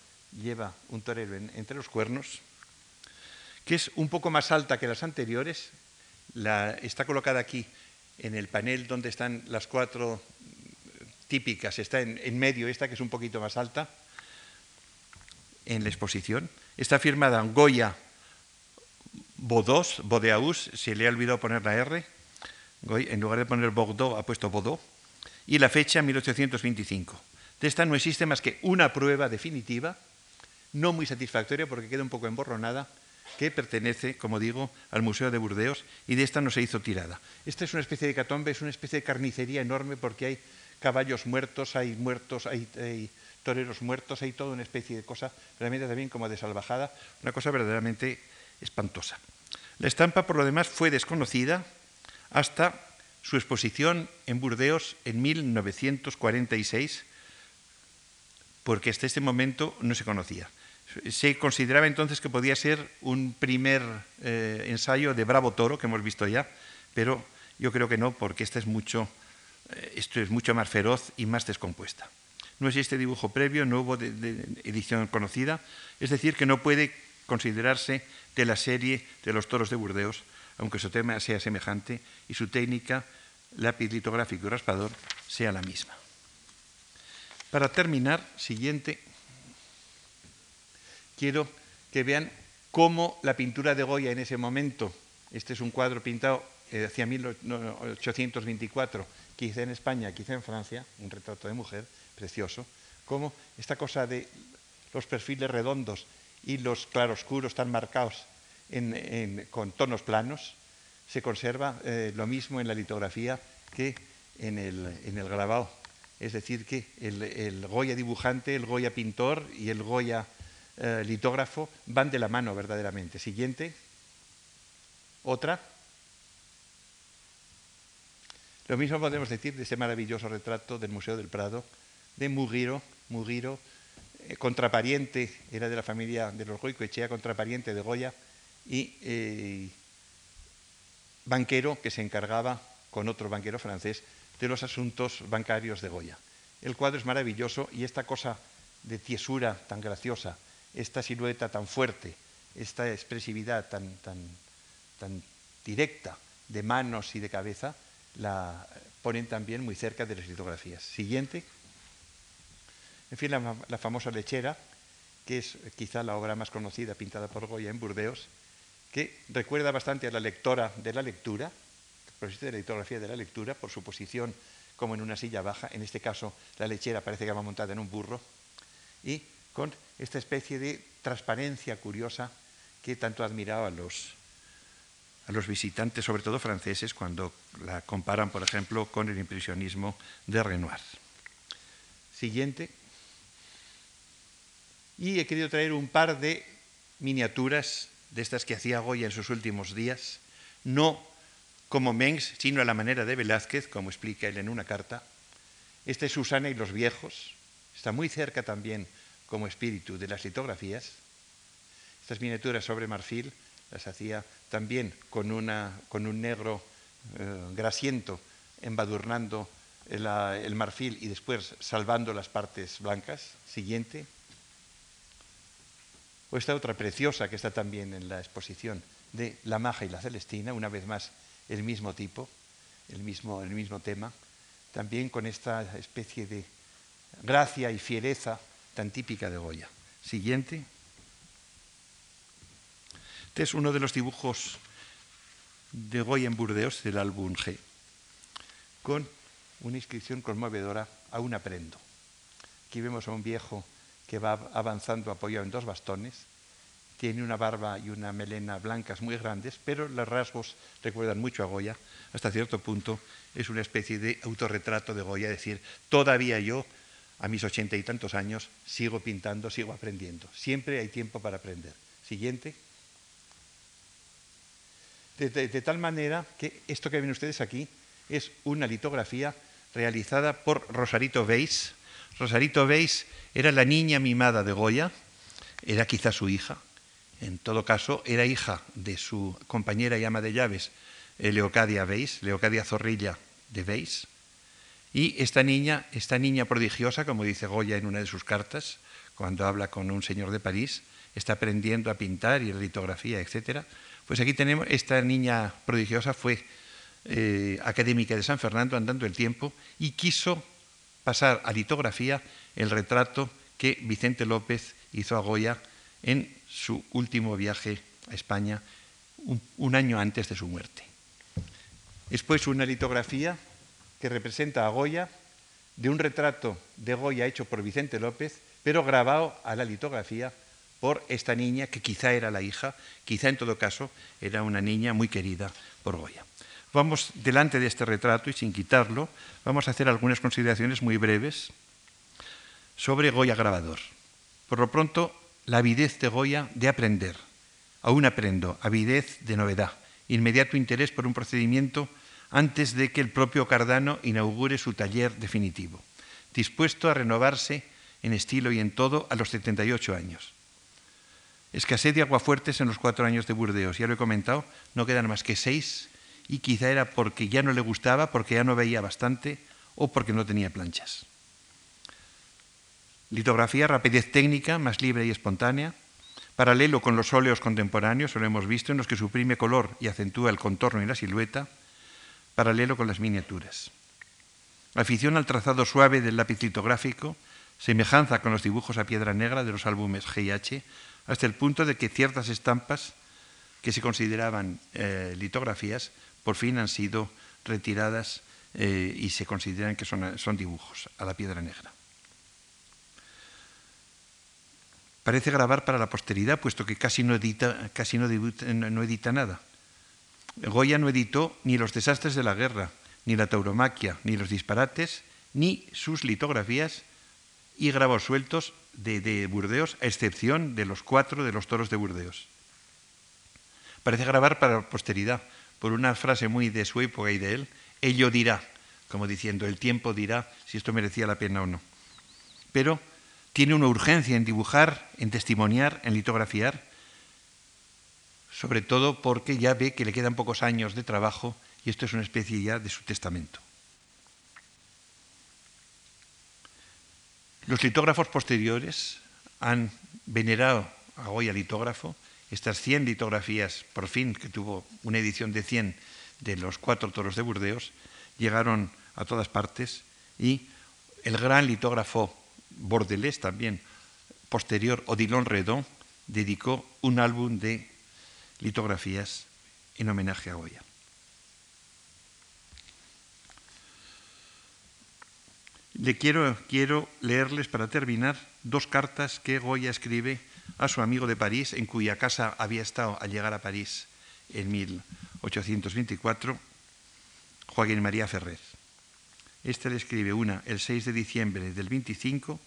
lleva un torero entre los cuernos que es un poco más alta que las anteriores. está colocada aquí en el panel donde están las cuatro típicas, está en, medio esta que es un poquito más alta en la exposición. Está firmada en Goya Bodos, Bodeaus, se le ha olvidado poner la R, en lugar de poner Bordeaux ha puesto Bodó, y la fecha 1825. De esta no existe más que una prueba definitiva, no muy satisfactoria porque queda un poco emborronada, que pertenece, como digo, al Museo de Burdeos y de esta no se hizo tirada. Esta es una especie de catombe, es una especie de carnicería enorme porque hay caballos muertos, hay muertos, hay, toreros muertos, hay toda una especie de cosa realmente también como de salvajada, una cosa verdaderamente espantosa. La estampa, por lo demás, fue desconocida hasta su exposición en Burdeos en 1946, porque hasta este momento no se conocía. Se consideraba entonces que podía ser un primer eh, ensayo de Bravo Toro, que hemos visto ya, pero yo creo que no, porque esta es mucho, eh, esto es mucho más feroz y más descompuesta. No existe dibujo previo, no hubo edición conocida, es decir, que no puede considerarse de la serie de los toros de Burdeos, aunque su tema sea semejante y su técnica, lápiz litográfico y raspador, sea la misma. Para terminar, siguiente quiero que vean cómo la pintura de Goya en ese momento, este es un cuadro pintado eh, hacia 1824, quizá en España, quizá en Francia, un retrato de mujer, precioso, cómo esta cosa de los perfiles redondos y los claroscuros tan marcados con tonos planos, se conserva eh, lo mismo en la litografía que en el, grabado. Es decir, que el, Goya dibujante, el Goya pintor y el Goya eh, litógrafo van de la mano verdaderamente. Siguiente. Otra. Lo mismo podemos decir de ese maravilloso retrato del Museo del Prado de Mugiro, Mugiro contrapariente, era de la familia de los Goicoechea, contrapariente de Goya, y eh, banquero que se encargaba con otro banquero francés de los asuntos bancarios de Goya. El cuadro es maravilloso y esta cosa de tiesura tan graciosa, esta silueta tan fuerte, esta expresividad tan, tan, tan directa de manos y de cabeza, la ponen también muy cerca de las litografías. Siguiente. En fin, la, famosa lechera, que es quizá la obra más conocida pintada por Goya en Burdeos, que recuerda bastante a la lectora de la lectura, de la litografía de la lectura, por su posición como en una silla baja, en este caso la lechera parece que va montada en un burro, y con esta especie de transparencia curiosa que tanto admiraba a los, a los visitantes, sobre todo franceses, cuando la comparan, por ejemplo, con el impresionismo de Renoir. Siguiente. Y he querido traer un par de miniaturas de estas que hacía Goya en sus últimos días, no como Mengs, sino a la manera de Velázquez, como explica él en una carta. Este es Susana y los viejos, está muy cerca también como espíritu de las litografías. Estas miniaturas sobre marfil las hacía también con, un negro eh, grasiento embadurnando el marfil y después salvando las partes blancas. Siguiente. O esta otra preciosa que está también en la exposición de La Maja y la Celestina, una vez más el mismo tipo, el mismo, el mismo tema, también con esta especie de gracia y fiereza tan típica de Goya. Siguiente. Este es uno de los dibujos de Goya en Burdeos del álbum G, con una inscripción conmovedora, aún aprendo. Aquí vemos a un viejo que va avanzando apoyado en dos bastones, tiene una barba y una melena blancas muy grandes, pero los rasgos recuerdan mucho a Goya. Hasta cierto punto es una especie de autorretrato de Goya, es decir, todavía yo, a mis ochenta y tantos años, sigo pintando, sigo aprendiendo. Siempre hay tiempo para aprender. Siguiente. De, de tal manera que esto que ven ustedes aquí es una litografía realizada por Rosarito Weiss. Rosarito Weiss era la niña mimada de Goya, era quizá su hija, en todo caso, era hija de su compañera y ama de llaves, eh, Leocadia Weiss, Leocadia Zorrilla de Weiss. Y esta niña, esta niña prodigiosa, como dice Goya en una de sus cartas, cuando habla con un señor de París, está aprendiendo a pintar y litografía, etc. Pues aquí tenemos, esta niña prodigiosa fue eh, académica de San Fernando andando el tiempo y quiso pasar a litografía el retrato que Vicente López hizo a Goya en su último viaje a España un, año antes de su muerte. Es pues una litografía que representa a Goya de un retrato de Goya hecho por Vicente López, pero grabado a la litografía por esta niña que quizá era la hija, quizá en todo caso era una niña muy querida por Goya. Vamos delante de este retrato y sin quitarlo, vamos a hacer algunas consideraciones muy breves sobre Goya grabador. Por lo pronto, la avidez de Goya de aprender. Aún aprendo, avidez de novedad, inmediato interés por un procedimiento antes de que el propio Cardano inaugure su taller definitivo, dispuesto a renovarse en estilo y en todo a los 78 años. Escasez de aguafuertes en los cuatro años de Burdeos, ya lo he comentado, no quedan más que seis y quizá era porque ya no le gustaba, porque ya no veía bastante o porque no tenía planchas. Litografía, rapidez técnica, más libre y espontánea, paralelo con los óleos contemporáneos, lo hemos visto, en los que suprime color y acentúa el contorno y la silueta, paralelo con las miniaturas. Afición al trazado suave del lápiz litográfico, semejanza con los dibujos a piedra negra de los álbumes G&H, hasta el punto de que ciertas estampas que se consideraban eh, litografías por fin han sido retiradas eh, y se consideran que son dibujos a la piedra negra. Parece grabar para la posteridad, puesto que casi no edita, casi no, no edita nada. Goya no editó ni los desastres de la guerra, ni la tauromaquia, ni los disparates, ni sus litografías y grabó sueltos de, Burdeos, a excepción de los cuatro de los toros de Burdeos. Parece grabar para la posteridad, por una frase muy de su época y de él, ello dirá, como diciendo, el tiempo dirá si esto merecía la pena o no. Pero tiene una urgencia en dibujar, en testimoniar, en litografiar, sobre todo porque ya ve que le quedan pocos años de trabajo y esto es una especie ya de su testamento. Los litógrafos posteriores han venerado a Goya litógrafo. Estas 100 litografías, por fin, que tuvo una edición de 100 de los cuatro toros de Burdeos, llegaron a todas partes y el gran litógrafo bordelés también, posterior, Odilon Redon, dedicó un álbum de litografías en homenaje a Goya. Le quiero, quiero leerles para terminar dos cartas que Goya escribe a su amigo de París, en cuya casa había estado al llegar a París en 1824, Joaquín María Ferrer. Este le escribe una el 6 de diciembre del 25.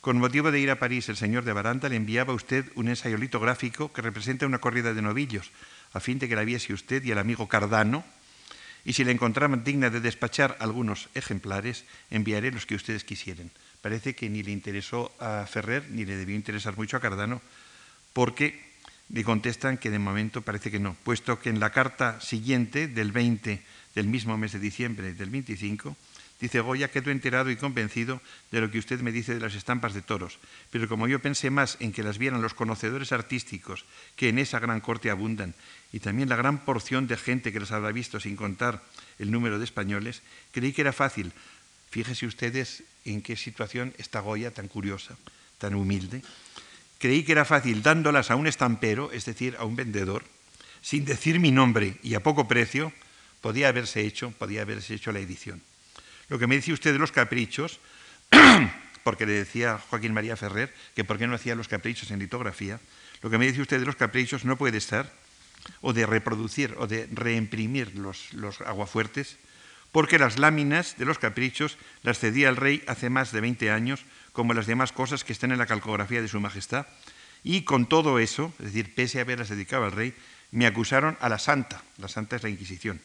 Con motivo de ir a París, el señor de Baranda le enviaba a usted un ensayo litográfico que representa una corrida de novillos, a fin de que la viese usted y el amigo Cardano, y si le encontraban digna de despachar algunos ejemplares, enviaré los que ustedes quisieren. Parece que ni le interesó a Ferrer ni le debió interesar mucho a Cardano, porque le contestan que de momento parece que no, puesto que en la carta siguiente, del 20 del mismo mes de diciembre del 25, Dice Goya, quedo enterado y convencido de lo que usted me dice de las estampas de toros, pero como yo pensé más en que las vieran los conocedores artísticos que en esa gran corte abundan, y también la gran porción de gente que las habrá visto sin contar el número de españoles, creí que era fácil. Fíjese ustedes en qué situación está Goya tan curiosa, tan humilde. Creí que era fácil dándolas a un estampero, es decir, a un vendedor, sin decir mi nombre y a poco precio, podía haberse hecho, podía haberse hecho la edición. Lo que me dice usted de los caprichos, porque le decía Joaquín María Ferrer que por qué no hacía los caprichos en litografía, lo que me dice usted de los caprichos no puede estar, o de reproducir, o de reimprimir los, los aguafuertes, porque las láminas de los caprichos las cedía el rey hace más de 20 años, como las demás cosas que están en la calcografía de su majestad, y con todo eso, es decir, pese a haberlas dedicado al rey, me acusaron a la santa, la santa es la Inquisición,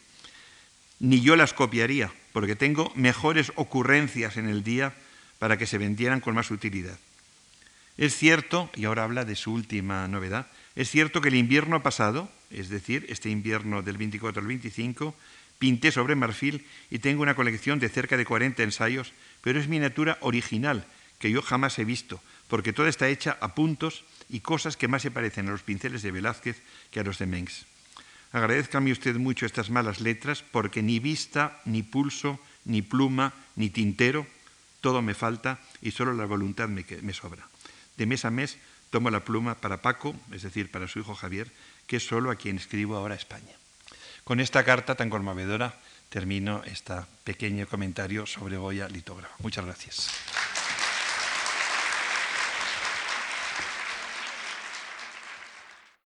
ni yo las copiaría, porque tengo mejores ocurrencias en el día para que se vendieran con más utilidad. Es cierto, y ahora habla de su última novedad, es cierto que el invierno pasado, es decir, este invierno del 24 al 25, pinté sobre marfil y tengo una colección de cerca de 40 ensayos, pero es miniatura original que yo jamás he visto, porque toda está hecha a puntos y cosas que más se parecen a los pinceles de Velázquez que a los de Mengs. Agradezcame usted mucho estas malas letras porque ni vista, ni pulso, ni pluma, ni tintero, todo me falta y solo la voluntad me, me sobra. De mes a mes tomo la pluma para Paco, es decir, para su hijo Javier, que es solo a quien escribo ahora España. Con esta carta tan conmovedora termino este pequeño comentario sobre Goya litógrafo. Muchas gracias.